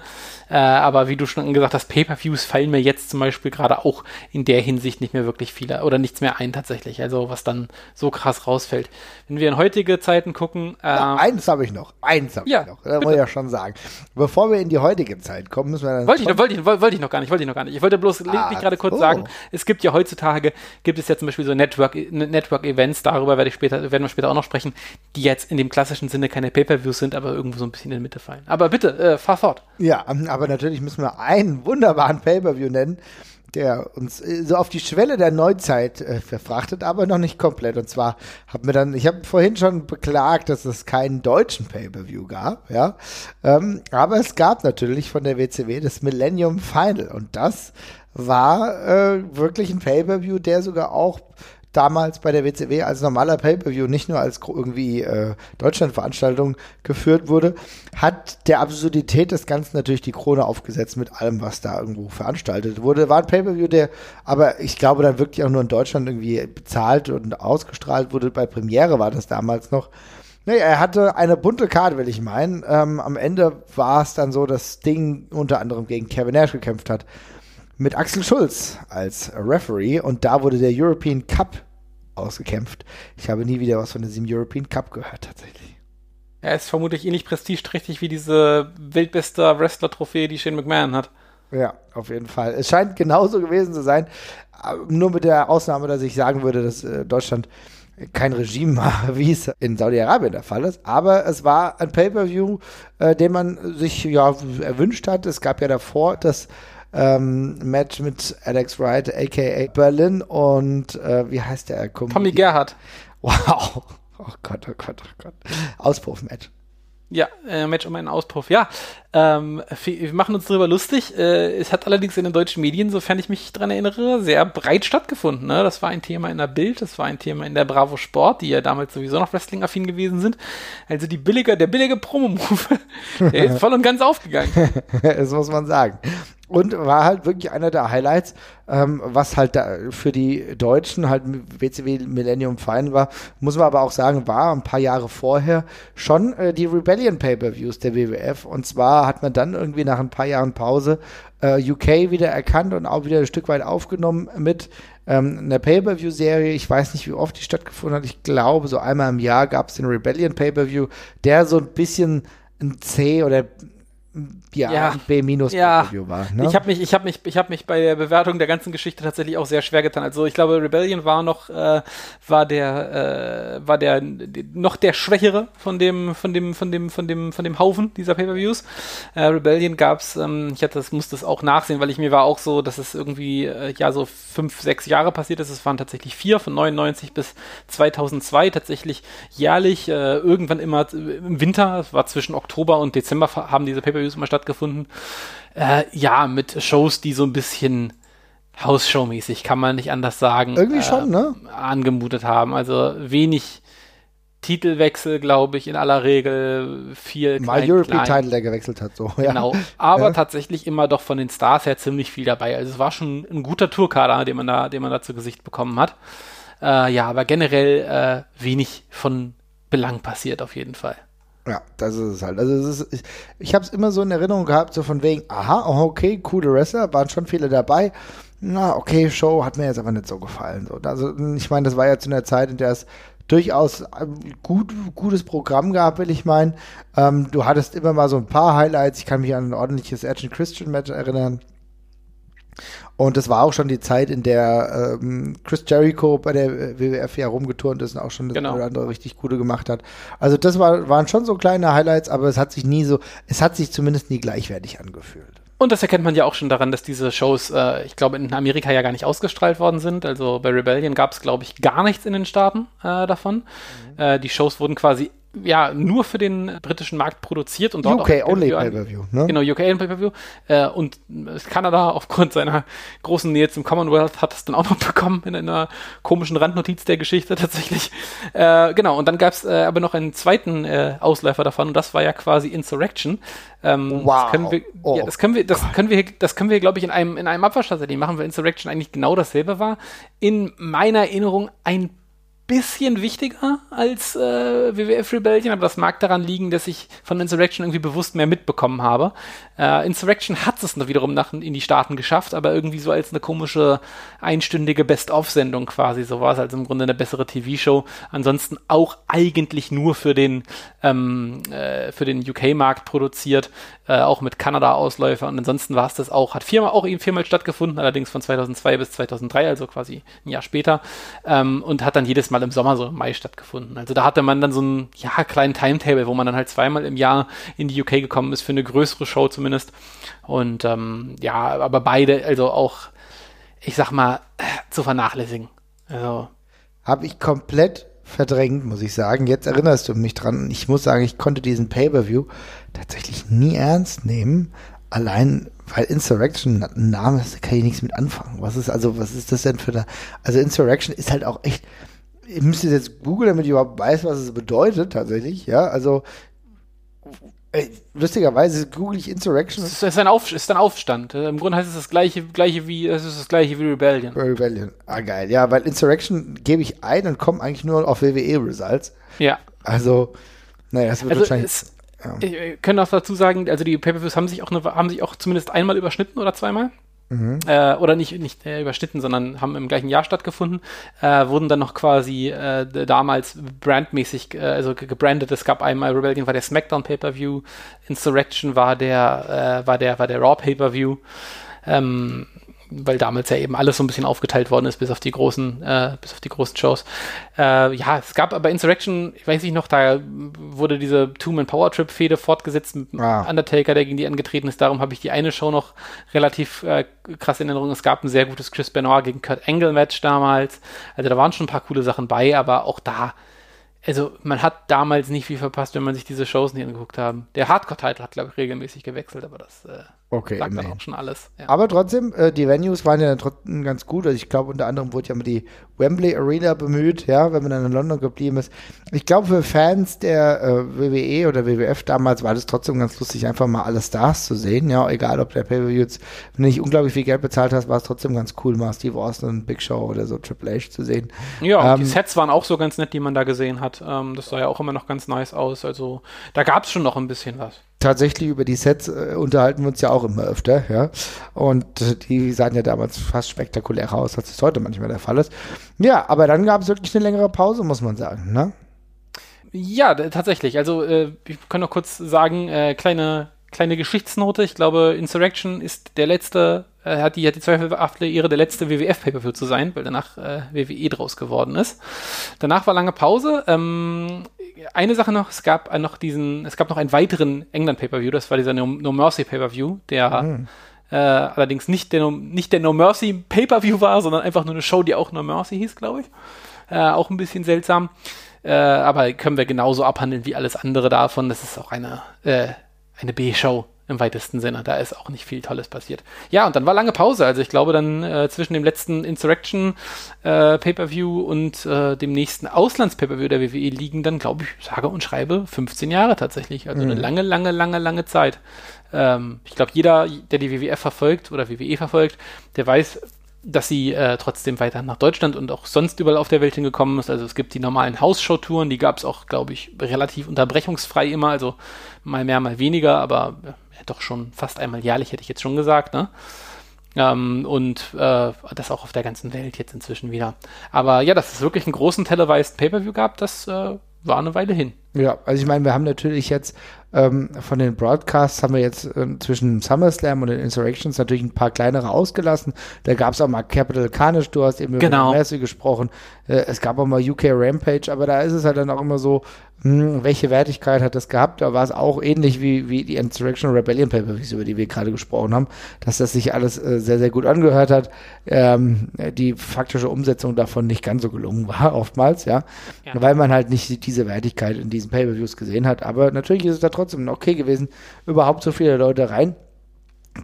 Äh, aber wie du schon gesagt hast, Pay-Per-Views fallen mir jetzt zum Beispiel gerade auch in der Hinsicht nicht mehr wirklich viele oder nichts mehr ein tatsächlich. Also was dann so krass rausfällt. Wenn wir in heutige Zeiten gucken. Äh, ja, eins habe ich noch. Eins habe ja, ich noch. Das muss ich ja schon sagen. Bevor wir in die heutige Zeit kommen, müssen dann. Wollte ich, wollte, ich, wollte ich noch gar nicht, wollte ich noch gar nicht. Ich wollte bloß ah, gerade kurz so. sagen, es gibt ja heutzutage, gibt es ja zum Beispiel so Network, Network-Events, darüber werde ich später, werden wir später auch noch sprechen, die jetzt in dem klassischen Sinne keine Pay-Per-Views sind, aber irgendwo so ein bisschen in der Mitte fallen. Aber bitte, äh, fahr fort. Ja, aber natürlich müssen wir einen wunderbaren Pay-Per-View nennen der uns äh, so auf die Schwelle der Neuzeit äh, verfrachtet, aber noch nicht komplett. Und zwar haben wir dann, ich habe vorhin schon beklagt, dass es keinen deutschen Pay-per-View gab, ja, ähm, aber es gab natürlich von der WCW das Millennium Final und das war äh, wirklich ein Pay-per-View, der sogar auch damals bei der WCW als normaler Pay-per-View, nicht nur als irgendwie äh, Deutschlandveranstaltung geführt wurde, hat der Absurdität des Ganzen natürlich die Krone aufgesetzt mit allem, was da irgendwo veranstaltet wurde. War ein Pay-per-View, der aber ich glaube dann wirklich auch nur in Deutschland irgendwie bezahlt und ausgestrahlt wurde. Bei Premiere war das damals noch. Nee, er hatte eine bunte Karte, will ich meinen. Ähm, am Ende war es dann so, dass Ding unter anderem gegen Kevin Nash gekämpft hat mit Axel Schulz als Referee und da wurde der European Cup ausgekämpft. Ich habe nie wieder was von diesem European Cup gehört, tatsächlich. Er ist vermutlich ähnlich prestigeträchtig wie diese weltbeste Wrestler-Trophäe, die Shane McMahon hat. Ja, auf jeden Fall. Es scheint genauso gewesen zu sein, nur mit der Ausnahme, dass ich sagen würde, dass äh, Deutschland kein Regime war, wie es in Saudi-Arabien der Fall ist, aber es war ein Pay-per-View, äh, den man sich ja erwünscht hat. Es gab ja davor das ähm, Match mit Alex Wright, aka Berlin und äh, wie heißt der? Tommy Gerhardt. Wow. Oh Gott, oh Gott, oh Gott. Auspuff-Match. Ja, äh, Match um einen Auspuff. Ja, ähm, wir machen uns darüber lustig. Äh, es hat allerdings in den deutschen Medien, sofern ich mich dran erinnere, sehr breit stattgefunden. Ne? Das war ein Thema in der Bild, das war ein Thema in der Bravo Sport, die ja damals sowieso noch Wrestling-affin gewesen sind. Also die billige, der billige Promo-Move, der ist voll und ganz aufgegangen. das muss man sagen. Und war halt wirklich einer der Highlights, ähm, was halt da für die Deutschen halt WCW Millennium Final war. Muss man aber auch sagen, war ein paar Jahre vorher schon äh, die Rebellion Pay-Per-Views der WWF. Und zwar hat man dann irgendwie nach ein paar Jahren Pause äh, UK wieder erkannt und auch wieder ein Stück weit aufgenommen mit ähm, einer Pay-Per-View-Serie. Ich weiß nicht, wie oft die stattgefunden hat. Ich glaube, so einmal im Jahr gab es den Rebellion Pay-Per-View, der so ein bisschen ein C oder ja, ja. B minus ja. war. Ne? Ich habe mich, ich habe mich, ich habe mich bei der Bewertung der ganzen Geschichte tatsächlich auch sehr schwer getan. Also ich glaube, Rebellion war noch, äh, war der, äh, war der noch der Schwächere von dem, von dem, von dem, von dem, von dem Haufen dieser Pay-per-Views. Äh, Rebellion gab's, ähm, ich hatte, das musste es auch nachsehen, weil ich mir war auch so, dass es irgendwie äh, ja so fünf, sechs Jahre passiert ist. Es waren tatsächlich vier von 99 bis 2002 tatsächlich jährlich. Äh, irgendwann immer im Winter, es war zwischen Oktober und Dezember haben diese Pay-per-Views Interviews immer stattgefunden. Äh, ja, mit Shows, die so ein bisschen Hausshow-mäßig, kann man nicht anders sagen. Irgendwie äh, schon, ne? Angemutet haben. Also wenig Titelwechsel, glaube ich, in aller Regel viel. Mal European-Title, der gewechselt hat, so. Ja. Genau. Aber ja. tatsächlich immer doch von den Stars her ziemlich viel dabei. Also es war schon ein guter Tourkader, den man da, den man da zu Gesicht bekommen hat. Äh, ja, aber generell äh, wenig von Belang passiert auf jeden Fall. Ja, das ist es halt. Also es ist, ich, ich habe es immer so in Erinnerung gehabt, so von wegen, aha, okay, coole Wrestler, waren schon viele dabei. Na, okay, Show hat mir jetzt aber nicht so gefallen. So. Also ich meine, das war ja zu einer Zeit, in der es durchaus ähm, gut, gutes Programm gab, will ich meinen. Ähm, du hattest immer mal so ein paar Highlights. Ich kann mich an ein ordentliches Edge Christian Match erinnern. Und das war auch schon die Zeit, in der ähm, Chris Jericho bei der WWF ja rumgeturnt ist und auch schon das genau. oder andere richtig gute gemacht hat. Also das war, waren schon so kleine Highlights, aber es hat sich nie so, es hat sich zumindest nie gleichwertig angefühlt. Und das erkennt man ja auch schon daran, dass diese Shows, äh, ich glaube, in Amerika ja gar nicht ausgestrahlt worden sind. Also bei Rebellion gab es, glaube ich, gar nichts in den Staaten äh, davon. Mhm. Äh, die Shows wurden quasi ja nur für den britischen Markt produziert und dort UK auch only Pay-per-View, ne? Genau, UK only Pay-per-View äh, und Kanada aufgrund seiner großen Nähe zum Commonwealth hat es dann auch noch bekommen in einer komischen Randnotiz der Geschichte tatsächlich. Äh, genau und dann gab es äh, aber noch einen zweiten äh, Ausläufer davon und das war ja quasi Insurrection. Ähm, wow. Das können wir, oh. ja, das können wir, das Gott. können wir, das können wir, glaube ich, in einem in einem Abwasch tatsächlich machen, weil Insurrection eigentlich genau dasselbe war. In meiner Erinnerung ein bisschen wichtiger als äh, WWF Rebellion, aber das mag daran liegen, dass ich von Insurrection irgendwie bewusst mehr mitbekommen habe. Äh, Insurrection hat es wiederum nach, in die Staaten geschafft, aber irgendwie so als eine komische einstündige Best-of-Sendung quasi. So war es also im Grunde eine bessere TV-Show. Ansonsten auch eigentlich nur für den ähm, äh, den UK-Markt produziert, äh, auch mit Kanada-Ausläufer. Und ansonsten war es das auch, hat viermal auch eben viermal stattgefunden, allerdings von 2002 bis 2003, also quasi ein Jahr später, ähm, und hat dann jedes Mal im Sommer, so im Mai stattgefunden. Also da hatte man dann so einen ja, kleinen Timetable, wo man dann halt zweimal im Jahr in die UK gekommen ist, für eine größere Show zumindest. Und ähm, ja, aber beide, also auch, ich sag mal, zu vernachlässigen. Also. Habe ich komplett verdrängt, muss ich sagen. Jetzt erinnerst du mich dran. Ich muss sagen, ich konnte diesen Pay-Per-View tatsächlich nie ernst nehmen. Allein, weil Insurrection ein Name ist, kann ich nichts mit anfangen. Was ist also, was ist das denn für eine, also Insurrection ist halt auch echt, ich müsste jetzt googeln, damit ich überhaupt weiß, was es bedeutet, tatsächlich, ja, also, ey, lustigerweise google ich Insurrection. Es ist ein, Auf, ist ein Aufstand. Äh, Im Grunde heißt es das gleiche, gleiche wie, es ist das gleiche wie Rebellion. Rebellion. Ah, geil. Ja, weil Insurrection gebe ich ein und komme eigentlich nur auf WWE-Results. Ja. Also, naja, es wird also wahrscheinlich. Es, ja. Ich kann auch dazu sagen, also die Pay-Per-Views haben sich auch, eine, haben sich auch zumindest einmal überschnitten oder zweimal. Mhm. Äh, oder nicht, nicht äh, überschnitten, sondern haben im gleichen Jahr stattgefunden, äh, wurden dann noch quasi äh, damals brandmäßig, äh, also gebrandet. Es gab einmal Rebellion war der SmackDown Pay-per-View, Insurrection war der, äh, war der, war der Raw Pay-per-View. Ähm, weil damals ja eben alles so ein bisschen aufgeteilt worden ist, bis auf die großen, äh, bis auf die großen Shows. Äh, ja, es gab aber Insurrection, ich weiß nicht noch, da wurde diese Two-Man Power Trip-Fehde fortgesetzt mit ah. Undertaker, der gegen die angetreten ist. Darum habe ich die eine Show noch relativ äh, krass in Erinnerung. Es gab ein sehr gutes Chris Benoit gegen Kurt Angle Match damals. Also da waren schon ein paar coole Sachen bei, aber auch da also man hat damals nicht viel verpasst, wenn man sich diese Shows nicht angeguckt haben. Der Hardcore-Title hat, glaube ich, regelmäßig gewechselt, aber das äh, okay, sagt dann auch schon alles. Ja. Aber trotzdem, äh, die Venues waren ja trotzdem ganz gut. Also ich glaube, unter anderem wurde ja mal die Wembley Arena bemüht, ja, wenn man dann in London geblieben ist. Ich glaube, für Fans der äh, WWE oder WWF damals war das trotzdem ganz lustig, einfach mal alle Stars zu sehen. Ja, egal ob der Pay-Per-View jetzt, wenn du nicht unglaublich viel Geld bezahlt hast, war es trotzdem ganz cool, mal Steve Austin, Big Show oder so Triple H zu sehen. Ja, ähm, die Sets waren auch so ganz nett, die man da gesehen hat. Ähm, das sah ja auch immer noch ganz nice aus. Also da gab es schon noch ein bisschen was tatsächlich über die Sets äh, unterhalten wir uns ja auch immer öfter, ja. Und die sahen ja damals fast spektakulärer aus, als es heute manchmal der Fall ist. Ja, aber dann gab es wirklich eine längere Pause, muss man sagen, ne? Ja, tatsächlich. Also, äh, ich kann noch kurz sagen, äh, kleine, kleine Geschichtsnote. Ich glaube, Insurrection ist der letzte, äh, hat die, hat die zweifelhafte Ehre, der letzte WWF-Paper zu sein, weil danach äh, WWE draus geworden ist. Danach war lange Pause. Ähm, eine Sache noch, es gab noch diesen, es gab noch einen weiteren England-Pay-Per-View, das war dieser No, no Mercy Pay-Per-View, der mhm. äh, allerdings nicht der, nicht der No Mercy Pay-Per-View war, sondern einfach nur eine Show, die auch No Mercy hieß, glaube ich. Äh, auch ein bisschen seltsam. Äh, aber können wir genauso abhandeln wie alles andere davon. Das ist auch eine, äh, eine B-Show im weitesten Sinne. Da ist auch nicht viel Tolles passiert. Ja, und dann war lange Pause. Also ich glaube dann äh, zwischen dem letzten Insurrection äh, Pay-per-View und äh, dem nächsten Auslands-Pay-per-View der WWE liegen dann, glaube ich, sage und schreibe 15 Jahre tatsächlich. Also mhm. eine lange, lange, lange, lange Zeit. Ähm, ich glaube, jeder, der die WWF verfolgt oder WWE verfolgt, der weiß, dass sie äh, trotzdem weiter nach Deutschland und auch sonst überall auf der Welt hingekommen ist. Also es gibt die normalen Hausshow-Touren, die gab es auch, glaube ich, relativ unterbrechungsfrei immer, also mal mehr, mal weniger, aber doch schon fast einmal jährlich, hätte ich jetzt schon gesagt, ne? Ähm, und äh, das auch auf der ganzen Welt jetzt inzwischen wieder. Aber ja, dass es wirklich einen großen televised Pay-Per-View gab, das äh, war eine Weile hin. Ja, also ich meine, wir haben natürlich jetzt ähm, von den Broadcasts haben wir jetzt äh, zwischen SummerSlam und den Insurrections natürlich ein paar kleinere ausgelassen. Da gab es auch mal Capital Carnage, du hast eben genau. über Mercy gesprochen. Äh, es gab auch mal UK Rampage, aber da ist es halt dann auch immer so, hm, welche Wertigkeit hat das gehabt? Da war es auch ähnlich wie, wie die Insurrection Rebellion Paper, über die wir gerade gesprochen haben, dass das sich alles äh, sehr, sehr gut angehört hat. Ähm, die faktische Umsetzung davon nicht ganz so gelungen war, oftmals, ja. ja. Weil man halt nicht diese Wertigkeit in diesen Pay-Per-Views gesehen hat. Aber natürlich ist es da trotzdem trotzdem okay gewesen, überhaupt so viele Leute rein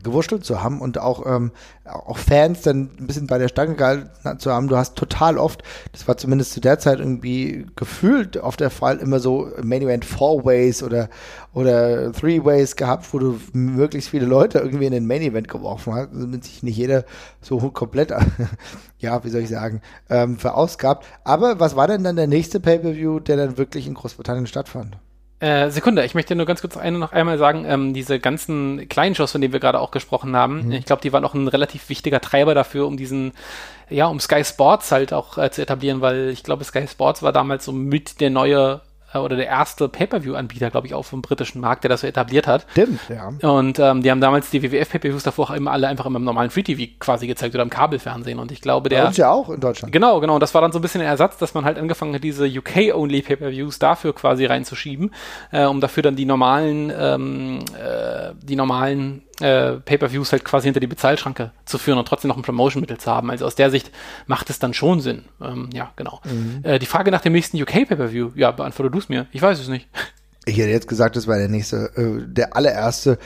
gewurschtelt zu haben und auch, ähm, auch Fans dann ein bisschen bei der Stange gehalten zu haben. Du hast total oft, das war zumindest zu der Zeit irgendwie gefühlt auf der Fall, immer so Main Event Four Ways oder, oder Three Ways gehabt, wo du möglichst viele Leute irgendwie in den Main Event geworfen hast, damit sich nicht jeder so komplett, ja, wie soll ich sagen, ähm, verausgabt. Aber was war denn dann der nächste Pay-Per-View, der dann wirklich in Großbritannien stattfand? Äh, Sekunde, ich möchte nur ganz kurz eine noch einmal sagen, ähm, diese ganzen kleinen Shows, von denen wir gerade auch gesprochen haben, mhm. ich glaube, die waren auch ein relativ wichtiger Treiber dafür, um diesen, ja, um Sky Sports halt auch äh, zu etablieren, weil ich glaube, Sky Sports war damals so mit der neue oder der erste Pay-Per-View-Anbieter, glaube ich, auch vom britischen Markt, der das so etabliert hat. Stimmt, ja. Und ähm, die haben damals die WWF-Pay-Per-Views davor auch immer alle einfach immer im normalen Free-TV quasi gezeigt oder im Kabelfernsehen. Und ich glaube, der. Bei uns ja auch in Deutschland. Genau, genau. Und das war dann so ein bisschen der Ersatz, dass man halt angefangen hat, diese UK-only Pay-Per-Views dafür quasi reinzuschieben, äh, um dafür dann die normalen, ähm, äh, die normalen äh, Pay-per-Views halt quasi hinter die Bezahlschranke zu führen und trotzdem noch ein Promotion-Mittel zu haben. Also aus der Sicht macht es dann schon Sinn. Ähm, ja, genau. Mhm. Äh, die Frage nach dem nächsten UK-Pay-per-View, ja, beantworte du es mir. Ich weiß es nicht. Ich hätte jetzt gesagt, das war der nächste, äh, der allererste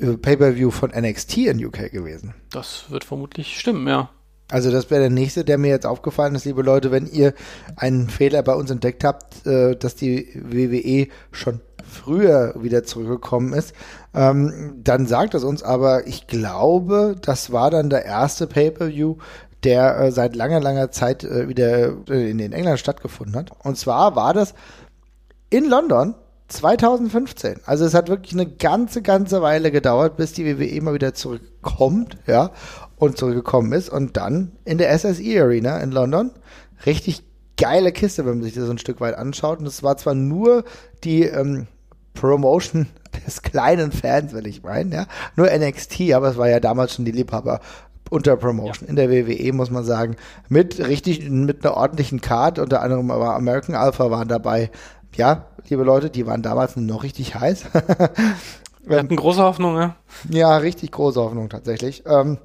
äh, Pay-per-View von NXT in UK gewesen. Das wird vermutlich stimmen, ja. Also das wäre der nächste, der mir jetzt aufgefallen ist, liebe Leute, wenn ihr einen Fehler bei uns entdeckt habt, äh, dass die WWE schon früher wieder zurückgekommen ist, ähm, dann sagt es uns, aber ich glaube, das war dann der erste Pay-per-View, der äh, seit langer, langer Zeit äh, wieder in, in England stattgefunden hat. Und zwar war das in London 2015. Also es hat wirklich eine ganze, ganze Weile gedauert, bis die WWE mal wieder zurückkommt, ja, und zurückgekommen ist. Und dann in der SSE Arena in London. Richtig geile Kiste, wenn man sich das so ein Stück weit anschaut. Und es war zwar nur die ähm, Promotion des kleinen Fans, will ich meinen, ja. Nur NXT, aber es war ja damals schon die Liebhaber unter Promotion in der WWE, muss man sagen. Mit richtig, mit einer ordentlichen Card, unter anderem aber American Alpha waren dabei. Ja, liebe Leute, die waren damals noch richtig heiß. Wir hatten große Hoffnung, ne? Ja, richtig große Hoffnung tatsächlich. Ähm,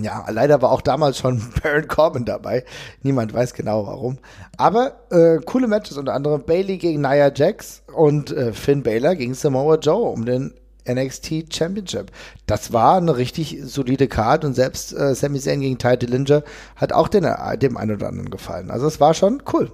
ja, leider war auch damals schon Baron Corbin dabei. Niemand weiß genau warum. Aber äh, coole Matches, unter anderem Bailey gegen Nia Jax und äh, Finn Balor gegen Samoa Joe um den NXT Championship. Das war eine richtig solide Card und selbst äh, Sami Zayn gegen Ty Dillinger hat auch den, äh, dem einen oder anderen gefallen. Also es war schon cool.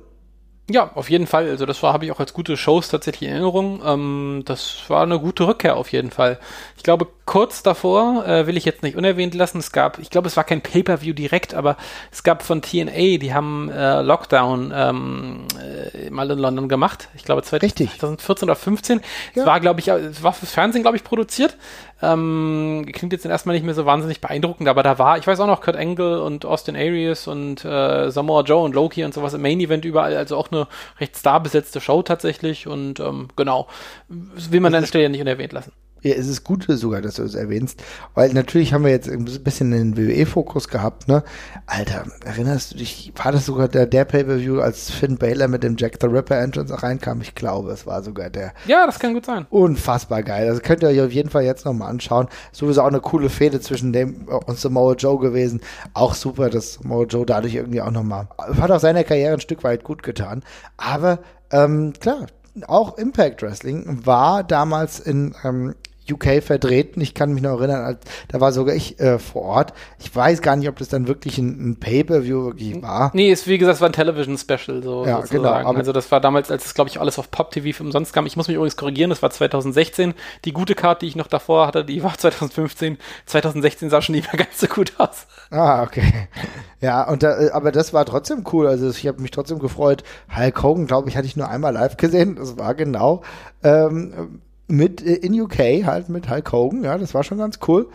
Ja, auf jeden Fall. Also das war, habe ich auch als gute Shows tatsächlich in Erinnerung. Ähm, das war eine gute Rückkehr auf jeden Fall. Ich glaube, kurz davor äh, will ich jetzt nicht unerwähnt lassen. Es gab, ich glaube, es war kein Pay-per-View direkt, aber es gab von TNA, die haben äh, Lockdown ähm, äh, mal in London gemacht. Ich glaube 2014 oder 15. Ja. Es war, glaube ich, es war fürs Fernsehen, glaube ich, produziert. Ähm, klingt jetzt erstmal nicht mehr so wahnsinnig beeindruckend, aber da war, ich weiß auch noch, Kurt Angle und Austin Aries und äh, Samoa Joe und Loki und sowas im Main Event überall, also auch eine recht starbesetzte Show tatsächlich und ähm, genau, will man an der Stelle ja nicht unerwähnt lassen. Ja, es ist gut sogar, dass du es erwähnst, weil natürlich haben wir jetzt ein bisschen den WWE-Fokus gehabt, ne? Alter, erinnerst du dich, war das sogar der, der Pay-Per-View, als Finn Baylor mit dem Jack the Ripper Entrance reinkam? Ich glaube, es war sogar der. Ja, das kann gut sein. Unfassbar geil. Also könnt ihr euch auf jeden Fall jetzt nochmal anschauen. Sowieso auch eine coole Fehde zwischen dem und Samoa Joe gewesen. Auch super, dass Samoa Joe dadurch irgendwie auch nochmal, hat auch seiner Karriere ein Stück weit gut getan. Aber, ähm, klar, auch Impact Wrestling war damals in ähm, UK vertreten. Ich kann mich noch erinnern, da war sogar ich äh, vor Ort. Ich weiß gar nicht, ob das dann wirklich ein, ein Pay-Per-View wirklich war. Nee, ist wie gesagt, es war ein Television-Special, so ja, sozusagen. Genau, also das war damals, als es, glaube ich, alles auf Pop-TV für umsonst kam. Ich muss mich übrigens korrigieren, das war 2016. Die gute Karte, die ich noch davor hatte, die war 2015. 2016 sah schon nicht mehr ganz so gut aus. Ah, okay. Ja, und da, äh, aber das war trotzdem cool. Also ich habe mich trotzdem gefreut. Hulk Hogan, glaube ich, hatte ich nur einmal live gesehen. Das war genau ähm, mit äh, in UK halt mit Hulk Hogan, ja, das war schon ganz cool.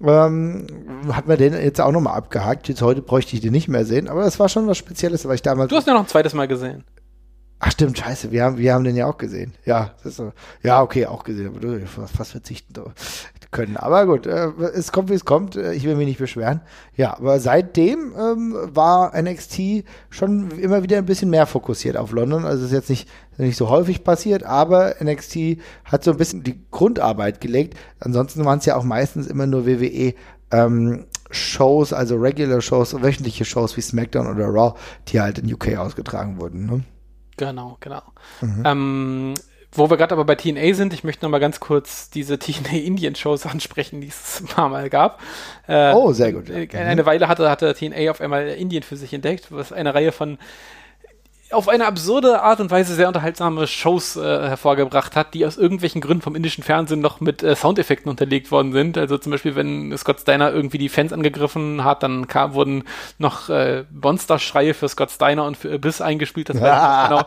Ähm, hat man den jetzt auch nochmal abgehakt. Jetzt heute bräuchte ich den nicht mehr sehen, aber das war schon was Spezielles, weil ich damals. Du hast ja noch ein zweites Mal gesehen. Ach stimmt, scheiße, wir haben, wir haben den ja auch gesehen. Ja, das ist so, ja, okay, auch gesehen, aber du fast verzichten können. Aber gut, äh, es kommt, wie es kommt. Äh, ich will mich nicht beschweren. Ja, aber seitdem ähm, war NXT schon immer wieder ein bisschen mehr fokussiert auf London. Also ist jetzt nicht, nicht so häufig passiert, aber NXT hat so ein bisschen die Grundarbeit gelegt. Ansonsten waren es ja auch meistens immer nur WWE. Ähm, Shows, also Regular Shows, wöchentliche Shows wie SmackDown oder Raw, die halt in UK ausgetragen wurden. Ne? Genau, genau. Mhm. Ähm, wo wir gerade aber bei TNA sind, ich möchte noch mal ganz kurz diese TNA Indian Shows ansprechen, die es ein paar Mal gab. Äh, oh, sehr gut. Äh, eine Weile hatte, hatte TNA auf einmal Indien für sich entdeckt, was eine Reihe von auf eine absurde Art und Weise sehr unterhaltsame Shows äh, hervorgebracht hat, die aus irgendwelchen Gründen vom indischen Fernsehen noch mit äh, Soundeffekten unterlegt worden sind. Also zum Beispiel, wenn Scott Steiner irgendwie die Fans angegriffen hat, dann kam, wurden noch äh, Monster-Schreie für Scott Steiner und für Abyss eingespielt. Das war genau.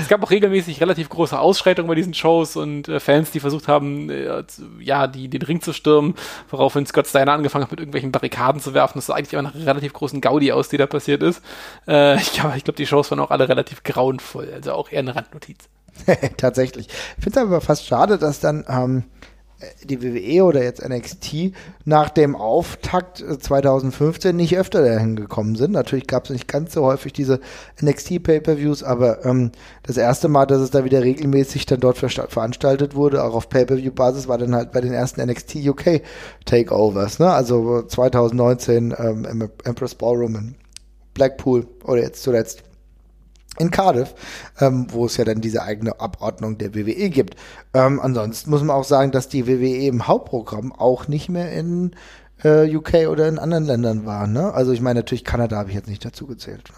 Es gab auch regelmäßig relativ große Ausschreitungen bei diesen Shows und äh, Fans, die versucht haben, äh, ja, die, den Ring zu stürmen, woraufhin Scott Steiner angefangen hat, mit irgendwelchen Barrikaden zu werfen. Das sah eigentlich auch nach relativ großen Gaudi aus, die da passiert ist. Äh, ich glaube, ich glaub, die Shows waren auch alle relativ relativ grauenvoll, also auch eher eine Randnotiz. Tatsächlich. Ich finde es aber fast schade, dass dann ähm, die WWE oder jetzt NXT nach dem Auftakt 2015 äh, nicht öfter dahin gekommen sind. Natürlich gab es nicht ganz so häufig diese NXT-Pay-Per-Views, aber ähm, das erste Mal, dass es da wieder regelmäßig dann dort veranstaltet wurde, auch auf Pay-Per-View-Basis, war dann halt bei den ersten NXT UK Takeovers. Ne? Also 2019 ähm, im Empress Ballroom in Blackpool oder jetzt zuletzt in Cardiff, ähm, wo es ja dann diese eigene Abordnung der WWE gibt. Ähm, ansonsten muss man auch sagen, dass die WWE im Hauptprogramm auch nicht mehr in äh, UK oder in anderen Ländern war. Ne? Also ich meine, natürlich Kanada habe ich jetzt nicht dazu gezählt. Ne?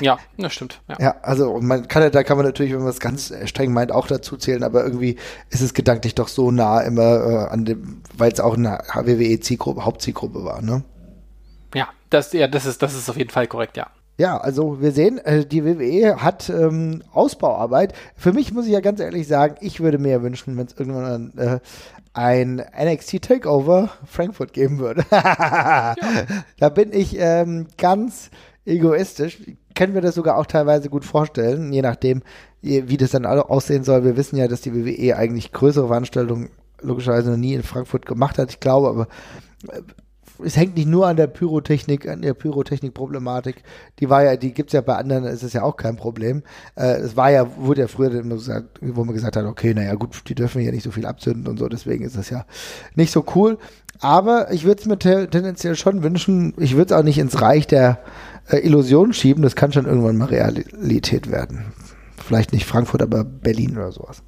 Ja, das stimmt. Ja, ja also man, Kanada kann man natürlich, wenn man es ganz streng meint, auch dazu zählen, aber irgendwie ist es gedanklich doch so nah immer äh, an dem, weil es auch eine WWE-Zielgruppe, Hauptzielgruppe war. Ne? Ja, das, ja, das ist, das ist auf jeden Fall korrekt, ja. Ja, also wir sehen, äh, die WWE hat ähm, Ausbauarbeit. Für mich muss ich ja ganz ehrlich sagen, ich würde mir wünschen, wenn es irgendwann äh, ein NXT Takeover Frankfurt geben würde. ja. Da bin ich ähm, ganz egoistisch. Können wir das sogar auch teilweise gut vorstellen, je nachdem, wie das dann aussehen soll. Wir wissen ja, dass die WWE eigentlich größere Veranstaltungen logischerweise noch nie in Frankfurt gemacht hat. Ich glaube aber, äh, es hängt nicht nur an der Pyrotechnik, an der Pyrotechnik-Problematik. Die war ja, die gibt's ja bei anderen, ist es ja auch kein Problem. Äh, es war ja, wurde ja früher immer gesagt, wo man gesagt hat, okay, naja, gut, die dürfen ja nicht so viel abzünden und so, deswegen ist das ja nicht so cool. Aber ich würde es mir te tendenziell schon wünschen, ich würde es auch nicht ins Reich der äh, Illusionen schieben, das kann schon irgendwann mal Realität werden. Vielleicht nicht Frankfurt, aber Berlin oder sowas.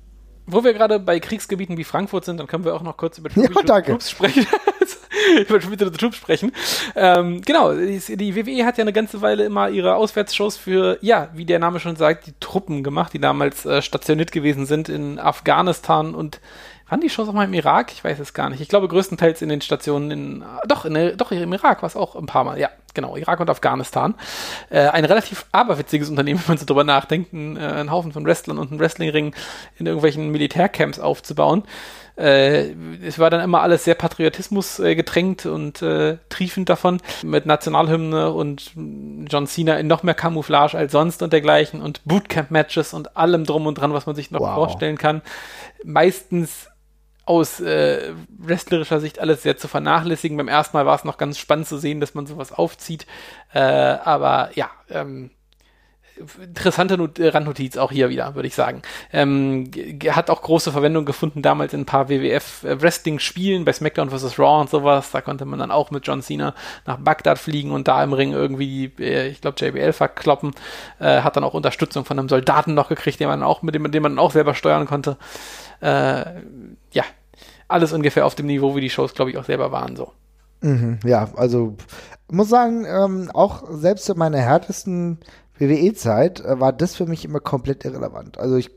Wo wir gerade bei Kriegsgebieten wie Frankfurt sind, dann können wir auch noch kurz über Tribute ja, Troops sprechen. über Tribute the Troops sprechen. Ähm, genau, die, WWE hat ja eine ganze Weile immer ihre Auswärtsshows für, ja, wie der Name schon sagt, die Truppen gemacht, die damals äh, stationiert gewesen sind in Afghanistan und waren die Shows auch mal im Irak? Ich weiß es gar nicht. Ich glaube größtenteils in den Stationen in, doch, in, doch im Irak war es auch ein paar Mal. Ja, genau, Irak und Afghanistan. Äh, ein relativ aberwitziges Unternehmen, wenn man so drüber nachdenkt, einen, äh, einen Haufen von Wrestlern und einen Wrestlingring in irgendwelchen Militärcamps aufzubauen. Äh, es war dann immer alles sehr Patriotismus äh, getränkt und äh, triefend davon mit Nationalhymne und John Cena in noch mehr Camouflage als sonst und dergleichen und Bootcamp-Matches und allem drum und dran, was man sich noch wow. vorstellen kann. Meistens aus äh, wrestlerischer Sicht alles sehr zu vernachlässigen. Beim ersten Mal war es noch ganz spannend zu sehen, dass man sowas aufzieht. Äh, aber ja, ähm, interessante Not Randnotiz auch hier wieder, würde ich sagen. Ähm, hat auch große Verwendung gefunden damals in ein paar WWF-Wrestling-Spielen äh, bei SmackDown vs. Raw und sowas. Da konnte man dann auch mit John Cena nach Bagdad fliegen und da im Ring irgendwie, äh, ich glaube, JBL verkloppen. Äh, hat dann auch Unterstützung von einem Soldaten noch gekriegt, den man auch, mit dem, dem man auch selber steuern konnte. Äh, ja, alles ungefähr auf dem Niveau, wie die Shows, glaube ich, auch selber waren, so. Mhm, ja, also muss sagen, ähm, auch selbst in meiner härtesten WWE-Zeit äh, war das für mich immer komplett irrelevant. Also ich,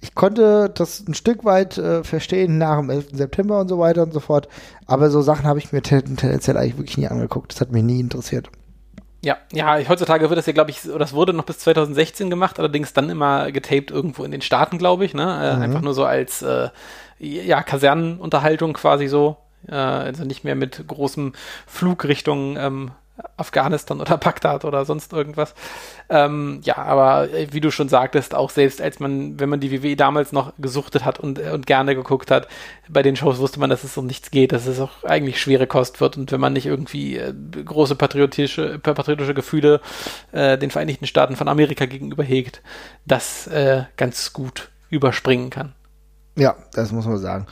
ich konnte das ein Stück weit äh, verstehen nach dem 11. September und so weiter und so fort, aber so Sachen habe ich mir tendenziell eigentlich wirklich nie angeguckt. Das hat mich nie interessiert. Ja, ja, heutzutage wird das ja, glaube ich, oder das wurde noch bis 2016 gemacht, allerdings dann immer getaped irgendwo in den Staaten, glaube ich, ne? Äh, mhm. Einfach nur so als äh, ja, Kasernenunterhaltung quasi so. Äh, also nicht mehr mit großem Flug Richtung ähm, Afghanistan oder Bagdad oder sonst irgendwas. Ähm, ja, aber äh, wie du schon sagtest, auch selbst als man, wenn man die WWE damals noch gesuchtet hat und, und gerne geguckt hat, bei den Shows wusste man, dass es um nichts geht, dass es auch eigentlich schwere Kost wird und wenn man nicht irgendwie äh, große patriotische, patriotische Gefühle äh, den Vereinigten Staaten von Amerika gegenüber hegt, das äh, ganz gut überspringen kann. Ja, das muss man sagen.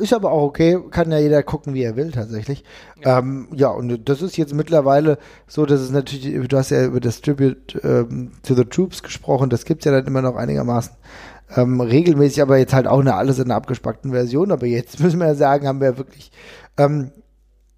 Ist aber auch okay, kann ja jeder gucken, wie er will, tatsächlich. Ja, ähm, ja und das ist jetzt mittlerweile so, dass es natürlich, du hast ja über das Tribute ähm, to the Troops gesprochen, das gibt's ja dann immer noch einigermaßen ähm, regelmäßig, aber jetzt halt auch eine alles in einer abgespackten Version. Aber jetzt müssen wir ja sagen, haben wir wirklich ähm,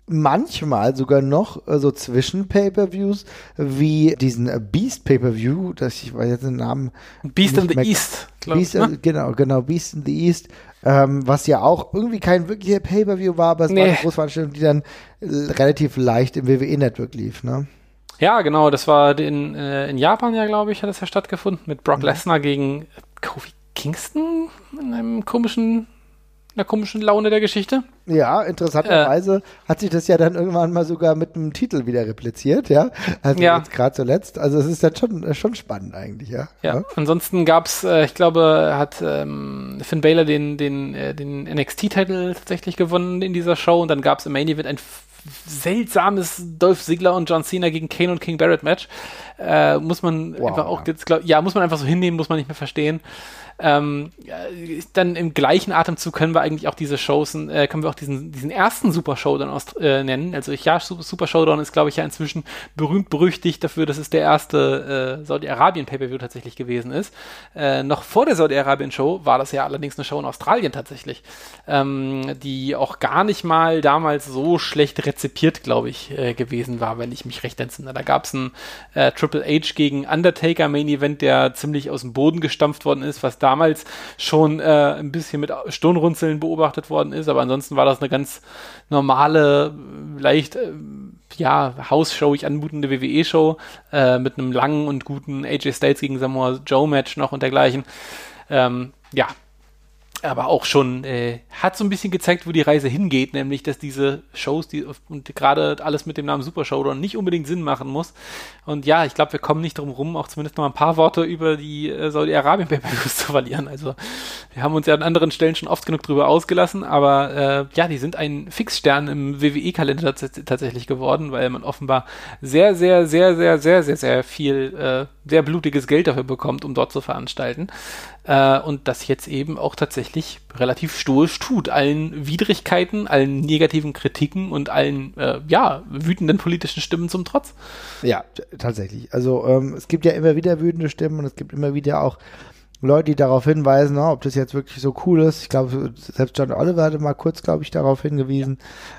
manchmal sogar noch äh, so zwischen Pay-per-Views wie diesen äh, Beast Pay-per-View, das ich weiß jetzt den Namen Beast in the East, Beast, ne? genau, genau Beast in the East, ähm, was ja auch irgendwie kein wirklicher Pay-per-View war, aber es nee. war eine Großveranstaltung, die dann äh, relativ leicht im WWE Network lief, ne? Ja, genau, das war in, äh, in Japan ja, glaube ich, hat das ja stattgefunden mit Brock mhm. Lesnar gegen Kofi Kingston in einem komischen einer komischen Laune der Geschichte. Ja, interessanterweise äh, hat sich das ja dann irgendwann mal sogar mit einem Titel wieder repliziert, ja. Also ja. jetzt gerade zuletzt. Also es ist dann schon, äh, schon spannend eigentlich, ja. Ja, ja. ansonsten gab's, äh, ich glaube, hat ähm, Finn Baylor den, den, äh, den NXT-Titel tatsächlich gewonnen in dieser Show und dann gab's im Main Event ein seltsames Dolph Ziggler und John Cena gegen Kane und King Barrett Match. Äh, muss man wow, einfach auch jetzt, glaub, ja, muss man einfach so hinnehmen, muss man nicht mehr verstehen. Ähm, dann im gleichen Atemzug können wir eigentlich auch diese Shows, äh, können wir auch diesen, diesen ersten Super Showdown aus, äh, nennen. Also ja, Super Showdown ist, glaube ich, ja inzwischen berühmt berüchtigt dafür, dass es der erste äh, Saudi-Arabien Pay-Per-View tatsächlich gewesen ist. Äh, noch vor der Saudi-Arabien-Show war das ja allerdings eine Show in Australien tatsächlich, ähm, die auch gar nicht mal damals so schlecht rezipiert, glaube ich, äh, gewesen war, wenn ich mich recht entsinne. Da gab es ein äh, Triple H gegen Undertaker Main Event, der ziemlich aus dem Boden gestampft worden ist, was da damals schon äh, ein bisschen mit Stirnrunzeln beobachtet worden ist, aber ansonsten war das eine ganz normale, leicht äh, ja, hausshowig anmutende WWE-Show äh, mit einem langen und guten AJ Styles gegen Samoa Joe Match noch und dergleichen. Ähm, ja, aber auch schon äh, hat so ein bisschen gezeigt, wo die Reise hingeht, nämlich dass diese Shows, die und gerade alles mit dem Namen Super Showdown nicht unbedingt Sinn machen muss. Und ja, ich glaube, wir kommen nicht drum rum, auch zumindest noch ein paar Worte über die äh, Saudi-Arabien pay zu verlieren. Also wir haben uns ja an anderen Stellen schon oft genug drüber ausgelassen, aber äh, ja, die sind ein Fixstern im WWE-Kalender tatsächlich geworden, weil man offenbar sehr, sehr, sehr, sehr, sehr, sehr, sehr viel, äh, sehr blutiges Geld dafür bekommt, um dort zu veranstalten äh, und das jetzt eben auch tatsächlich relativ stoisch tut, allen Widrigkeiten, allen negativen Kritiken und allen, äh, ja, wütenden politischen Stimmen zum Trotz. Ja, tatsächlich. Also ähm, es gibt ja immer wieder wütende Stimmen und es gibt immer wieder auch Leute, die darauf hinweisen, ob das jetzt wirklich so cool ist. Ich glaube, selbst John Oliver hatte mal kurz, glaube ich, darauf hingewiesen.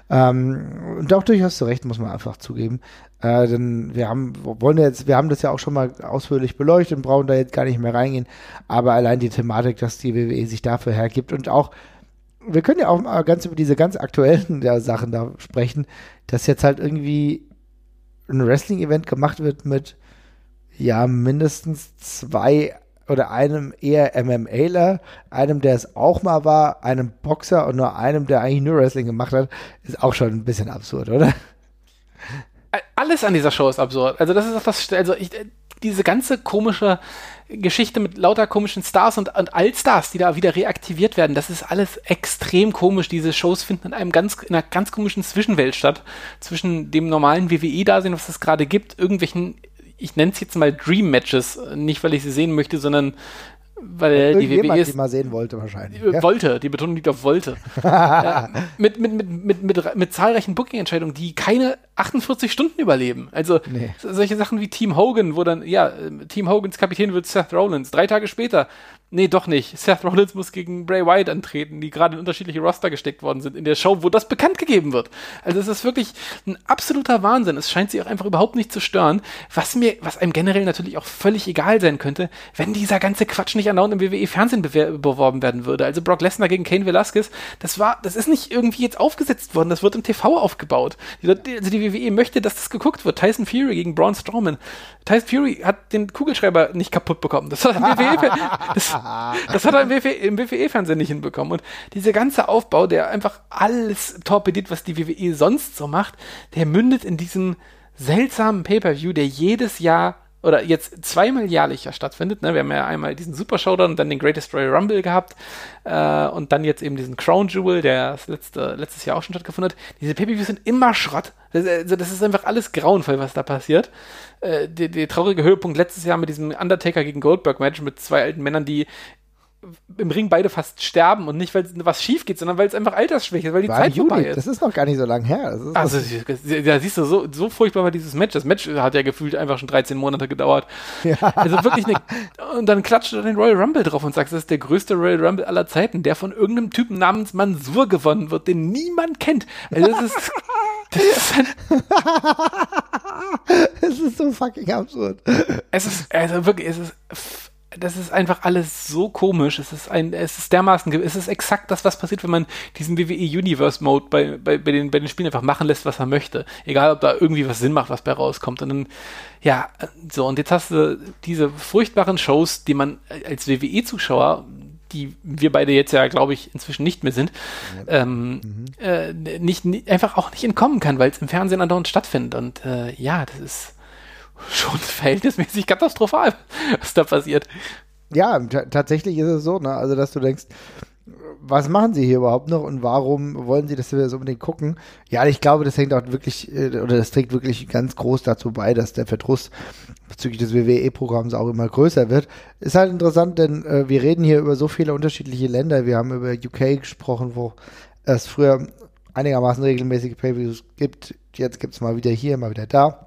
Ja. Ähm, und auch durchaus zu Recht, muss man einfach zugeben. Äh, denn wir haben, wollen jetzt, wir haben das ja auch schon mal ausführlich beleuchtet und brauchen da jetzt gar nicht mehr reingehen. Aber allein die Thematik, dass die WWE sich dafür hergibt und auch, wir können ja auch mal ganz über diese ganz aktuellen ja, Sachen da sprechen, dass jetzt halt irgendwie ein Wrestling-Event gemacht wird mit ja mindestens zwei oder einem eher MMAler, einem, der es auch mal war, einem Boxer und nur einem, der eigentlich nur Wrestling gemacht hat, ist auch schon ein bisschen absurd, oder? Alles an dieser Show ist absurd. Also das ist auch das, also ich, diese ganze komische Geschichte mit lauter komischen Stars und, und Allstars, die da wieder reaktiviert werden, das ist alles extrem komisch. Diese Shows finden in einem ganz, in einer ganz komischen Zwischenwelt statt. Zwischen dem normalen WWE-Dasein, was es gerade gibt, irgendwelchen ich nenne es jetzt mal Dream Matches, nicht weil ich sie sehen möchte, sondern weil die WWE die mal sehen wollte wahrscheinlich. Äh, ja. Wollte, die Betonung liegt auf wollte. ja, mit, mit, mit, mit, mit, mit zahlreichen Booking-Entscheidungen, die keine 48 Stunden überleben. Also nee. solche Sachen wie Team Hogan, wo dann, ja, Team Hogans Kapitän wird Seth Rollins. Drei Tage später Nee, doch nicht. Seth Rollins muss gegen Bray Wyatt antreten, die gerade in unterschiedliche Roster gesteckt worden sind in der Show, wo das bekannt gegeben wird. Also es ist wirklich ein absoluter Wahnsinn. Es scheint sie auch einfach überhaupt nicht zu stören, was mir, was einem generell natürlich auch völlig egal sein könnte, wenn dieser ganze Quatsch nicht andauernd im WWE-Fernsehen beworben werden würde. Also Brock Lesnar gegen Kane Velasquez, das war, das ist nicht irgendwie jetzt aufgesetzt worden, das wird im TV aufgebaut. also die WWE möchte, dass das geguckt wird. Tyson Fury gegen Braun Strowman. Tyson Fury hat den Kugelschreiber nicht kaputt bekommen. Das hat WWE, er im, WWE, im WWE-Fernsehen nicht hinbekommen. Und dieser ganze Aufbau, der einfach alles torpediert, was die WWE sonst so macht, der mündet in diesem seltsamen Pay-Per-View, der jedes Jahr oder jetzt zweimal jährlich ja stattfindet. Ne? Wir haben ja einmal diesen Super Showdown und dann den Greatest Royal Rumble gehabt äh, und dann jetzt eben diesen Crown Jewel, der letzte, letztes Jahr auch schon stattgefunden hat. Diese Pay-Per-Views sind immer Schrott. Das, also das, ist einfach alles grauenvoll, was da passiert. Äh, der, traurige Höhepunkt letztes Jahr mit diesem Undertaker gegen Goldberg Match mit zwei alten Männern, die im Ring beide fast sterben und nicht, weil was schief geht, sondern weil es einfach Altersschwäche ist, weil die war Zeit Juli. vorbei ist. Das ist noch gar nicht so lange her. also, da siehst du, so, so furchtbar war dieses Match. Das Match hat ja gefühlt einfach schon 13 Monate gedauert. Ja. Also wirklich eine, und dann klatscht du den Royal Rumble drauf und sagst, das ist der größte Royal Rumble aller Zeiten, der von irgendeinem Typen namens Mansur gewonnen wird, den niemand kennt. Also das ist, das ist, es ist so fucking absurd. Es ist, also wirklich, es ist das ist einfach alles so komisch. Es ist ein, es ist dermaßen, es ist exakt das, was passiert, wenn man diesen WWE Universe Mode bei, bei, bei, den, bei den Spielen einfach machen lässt, was er möchte. Egal, ob da irgendwie was Sinn macht, was bei rauskommt. Und dann, ja, so, und jetzt hast du diese furchtbaren Shows, die man als WWE-Zuschauer die wir beide jetzt ja, glaube ich, inzwischen nicht mehr sind, ähm, mhm. äh, nicht, nicht, einfach auch nicht entkommen kann, weil es im Fernsehen andauernd stattfindet. Und äh, ja, das ist schon verhältnismäßig katastrophal, was da passiert. Ja, tatsächlich ist es so, ne? Also, dass du denkst, was machen sie hier überhaupt noch und warum wollen sie das so unbedingt gucken? Ja, ich glaube, das hängt auch wirklich, äh, oder das trägt wirklich ganz groß dazu bei, dass der Verdruss bezüglich des WWE-Programms auch immer größer wird. Ist halt interessant, denn äh, wir reden hier über so viele unterschiedliche Länder. Wir haben über UK gesprochen, wo es früher einigermaßen regelmäßige Pay-Views gibt. Jetzt gibt es mal wieder hier, mal wieder da.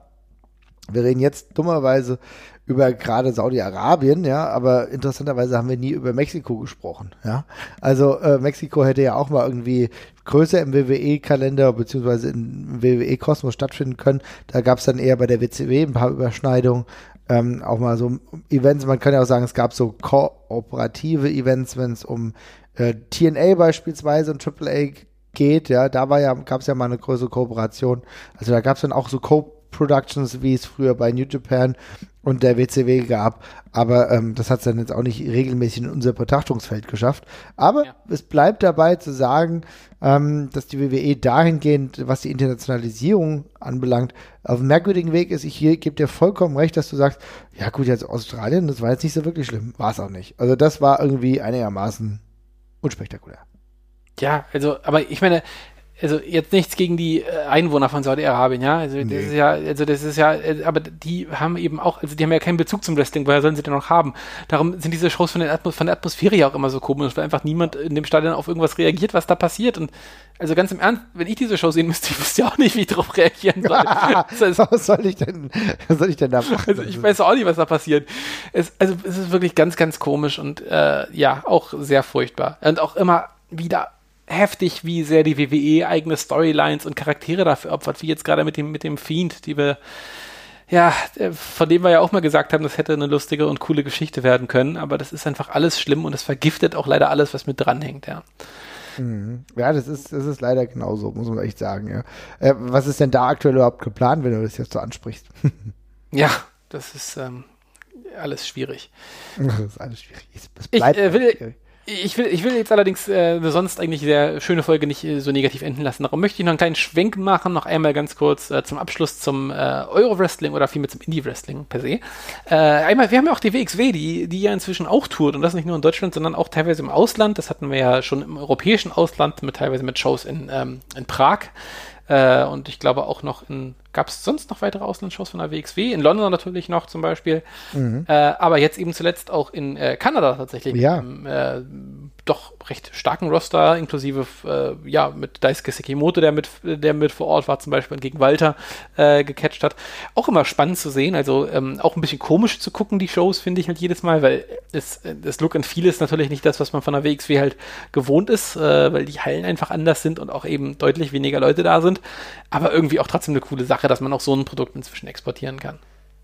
Wir reden jetzt dummerweise über gerade Saudi-Arabien, ja, aber interessanterweise haben wir nie über Mexiko gesprochen, ja. Also äh, Mexiko hätte ja auch mal irgendwie größer im WWE-Kalender beziehungsweise im WWE-Kosmos stattfinden können. Da gab es dann eher bei der WCW ein paar Überschneidungen, ähm, auch mal so Events. Man kann ja auch sagen, es gab so kooperative Events, wenn es um äh, TNA beispielsweise und AAA geht, ja, da war ja, gab es ja mal eine größere Kooperation. Also da gab es dann auch so Co Co-Productions, wie es früher bei New Japan und der WCW gab. Aber ähm, das hat es dann jetzt auch nicht regelmäßig in unser Betrachtungsfeld geschafft. Aber ja. es bleibt dabei zu sagen, ähm, dass die WWE dahingehend, was die Internationalisierung anbelangt, auf einem merkwürdigen Weg ist. Ich gebe dir vollkommen recht, dass du sagst, ja gut, jetzt Australien, das war jetzt nicht so wirklich schlimm. War es auch nicht. Also das war irgendwie einigermaßen unspektakulär. Ja, also, aber ich meine, also jetzt nichts gegen die äh, Einwohner von Saudi-Arabien, ja. Also nee. das ist ja, also das ist ja, äh, aber die haben eben auch, also die haben ja keinen Bezug zum Wrestling, woher sollen sie denn noch haben? Darum sind diese Shows von der, Atmosphäre ja auch immer so komisch, weil einfach niemand in dem Stadion auf irgendwas reagiert, was da passiert. Und also ganz im Ernst, wenn ich diese Show sehen müsste, ich wüsste ja auch nicht, wie ich darauf reagieren soll. was soll ich denn, was soll ich denn da machen? Also ich weiß auch nicht, was da passiert. Es, also es ist wirklich ganz, ganz komisch und äh, ja, auch sehr furchtbar. Und auch immer wieder heftig, wie sehr die WWE eigene Storylines und Charaktere dafür opfert, wie jetzt gerade mit dem, mit dem Fiend, die wir, ja, äh, von dem wir ja auch mal gesagt haben, das hätte eine lustige und coole Geschichte werden können, aber das ist einfach alles schlimm und es vergiftet auch leider alles, was mit dranhängt, ja. Mhm. Ja, das ist, das ist leider genauso, muss man echt sagen, ja. Äh, was ist denn da aktuell überhaupt geplant, wenn du das jetzt so ansprichst? ja, das ist ähm, alles schwierig. Das ist alles schwierig. Es bleibt ich äh, will, schwierig. Ich will, ich will jetzt allerdings äh, sonst eigentlich sehr schöne Folge nicht äh, so negativ enden lassen. Darum möchte ich noch einen kleinen Schwenk machen, noch einmal ganz kurz äh, zum Abschluss zum äh, Euro-Wrestling oder vielmehr zum Indie-Wrestling per se. Äh, einmal, wir haben ja auch die WXW, die, die ja inzwischen auch tourt und das nicht nur in Deutschland, sondern auch teilweise im Ausland. Das hatten wir ja schon im europäischen Ausland, mit teilweise mit Shows in, ähm, in Prag. Äh, und ich glaube auch noch in, gab es sonst noch weitere Auslandsshows von der WXW? In London natürlich noch zum Beispiel. Mhm. Äh, aber jetzt eben zuletzt auch in äh, Kanada tatsächlich. Ja. Mit, ähm, doch recht starken Roster, inklusive äh, ja mit Daisuke Sekimoto, der mit, der mit vor Ort war, zum Beispiel gegen Walter äh, gecatcht hat. Auch immer spannend zu sehen, also ähm, auch ein bisschen komisch zu gucken, die Shows, finde ich halt jedes Mal, weil es, das Look and Feel ist natürlich nicht das, was man von der WXW halt gewohnt ist, äh, weil die Hallen einfach anders sind und auch eben deutlich weniger Leute da sind. Aber irgendwie auch trotzdem eine coole Sache, dass man auch so ein Produkt inzwischen exportieren kann.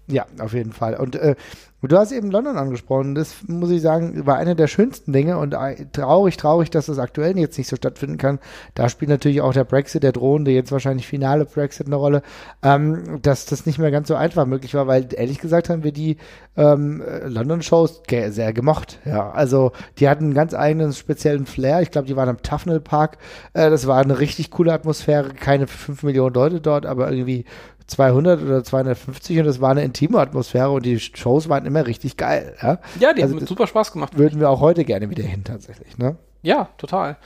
Ja, auf jeden Fall. Und äh, du hast eben London angesprochen. Das muss ich sagen, war eine der schönsten Dinge und äh, traurig, traurig, dass das aktuell jetzt nicht so stattfinden kann. Da spielt natürlich auch der Brexit, der drohende, jetzt wahrscheinlich finale Brexit eine Rolle, ähm, dass das nicht mehr ganz so einfach möglich war, weil ehrlich gesagt haben wir die ähm, London-Shows ge sehr gemocht. Ja, also die hatten einen ganz eigenen speziellen Flair. Ich glaube, die waren am Tufnell Park. Äh, das war eine richtig coole Atmosphäre. Keine fünf Millionen Leute dort, aber irgendwie 200 oder 250 und es war eine intime Atmosphäre und die Shows waren immer richtig geil. Ja, ja die also haben super Spaß gemacht. Würden wir auch heute gerne wieder hin tatsächlich. Ne? Ja, total.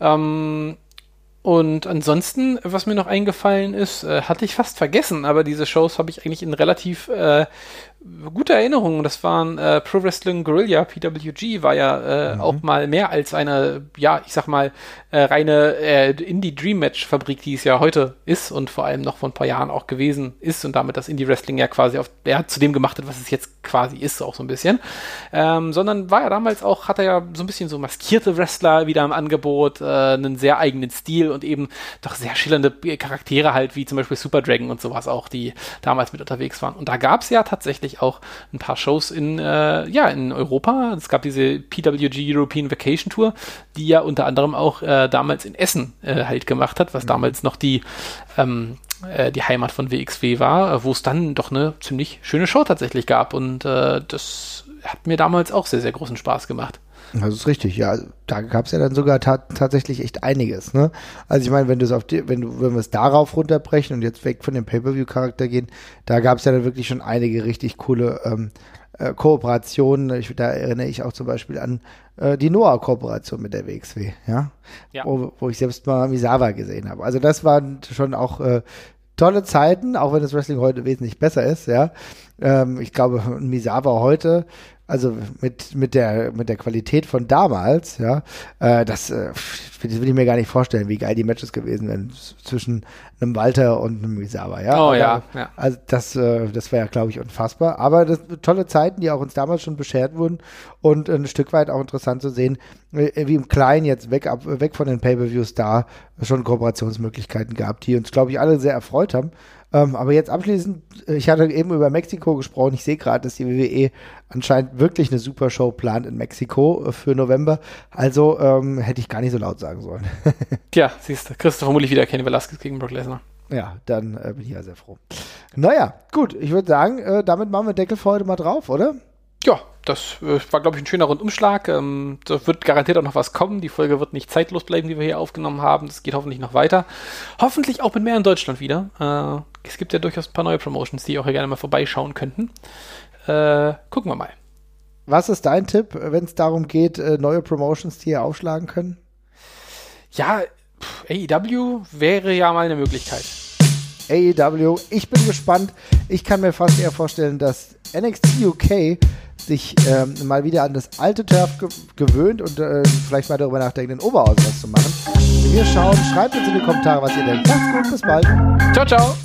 Ähm, und ansonsten, was mir noch eingefallen ist, äh, hatte ich fast vergessen, aber diese Shows habe ich eigentlich in relativ äh, gute Erinnerungen. Das waren äh, Pro Wrestling Guerrilla, PWG, war ja äh, mhm. auch mal mehr als eine, ja, ich sag mal, äh, reine äh, Indie Dream Match Fabrik, die es ja heute ist und vor allem noch vor ein paar Jahren auch gewesen ist und damit das Indie Wrestling ja quasi auf, ja, zu dem gemacht hat, was es jetzt quasi ist, auch so ein bisschen. Ähm, sondern war ja damals auch, hat er ja so ein bisschen so maskierte Wrestler wieder im Angebot, äh, einen sehr eigenen Stil und eben doch sehr schillernde Charaktere halt, wie zum Beispiel Super Dragon und sowas auch, die damals mit unterwegs waren. Und da gab es ja tatsächlich tatsächlich auch ein paar Shows in, äh, ja, in Europa. Es gab diese PWG European Vacation Tour, die ja unter anderem auch äh, damals in Essen äh, halt gemacht hat, was mhm. damals noch die, ähm, äh, die Heimat von WXW war, wo es dann doch eine ziemlich schöne Show tatsächlich gab. Und äh, das hat mir damals auch sehr, sehr großen Spaß gemacht. Das ist richtig, ja. Da gab es ja dann sogar ta tatsächlich echt einiges, ne? Also ich meine, wenn du es auf die, wenn du, wenn wir es darauf runterbrechen und jetzt weg von dem Pay-Per-View-Charakter gehen, da gab es ja dann wirklich schon einige richtig coole ähm, äh, Kooperationen. Ich, da erinnere ich auch zum Beispiel an äh, die Noah-Kooperation mit der WXW, ja. ja. Wo, wo ich selbst mal Misawa gesehen habe. Also das waren schon auch äh, tolle Zeiten, auch wenn das Wrestling heute wesentlich besser ist, ja. Ähm, ich glaube, Misawa heute also mit, mit, der, mit der Qualität von damals, ja, äh, das, äh, das will ich mir gar nicht vorstellen, wie geil die Matches gewesen wären zwischen einem Walter und einem Misawa, ja. Oh Aber, ja, ja. Also das, äh, das wäre ja, glaube ich, unfassbar. Aber das tolle Zeiten, die auch uns damals schon beschert wurden und ein Stück weit auch interessant zu sehen, äh, wie im Kleinen jetzt weg, ab, weg von den Pay-Per-Views da schon Kooperationsmöglichkeiten gab, die uns, glaube ich, alle sehr erfreut haben. Ähm, aber jetzt abschließend, äh, ich hatte eben über Mexiko gesprochen. Ich sehe gerade, dass die WWE anscheinend wirklich eine super Show plant in Mexiko äh, für November. Also ähm, hätte ich gar nicht so laut sagen sollen. Tja, siehst du, kriegst du vermutlich wieder Kenny Velasquez gegen Brock Lesnar. Ja, dann äh, bin ich ja sehr froh. Naja, gut, ich würde sagen, äh, damit machen wir Deckel für heute mal drauf, oder? Ja, das äh, war, glaube ich, ein schöner Rundumschlag. Ähm, da wird garantiert auch noch was kommen. Die Folge wird nicht zeitlos bleiben, die wir hier aufgenommen haben. Das geht hoffentlich noch weiter. Hoffentlich auch mit mehr in Deutschland wieder. Es gibt ja durchaus ein paar neue Promotions, die auch hier gerne mal vorbeischauen könnten. Äh, gucken wir mal. Was ist dein Tipp, wenn es darum geht, äh, neue Promotions, die hier aufschlagen können? Ja, AEW wäre ja mal eine Möglichkeit. AEW, ich bin gespannt. Ich kann mir fast eher vorstellen, dass NXT UK sich ähm, mal wieder an das alte Turf ge gewöhnt und äh, vielleicht mal darüber nachdenkt, in Oberhausen was zu machen. Wir schauen, schreibt uns in die Kommentare, was ihr denkt. Macht's gut, bis bald. Ciao, ciao.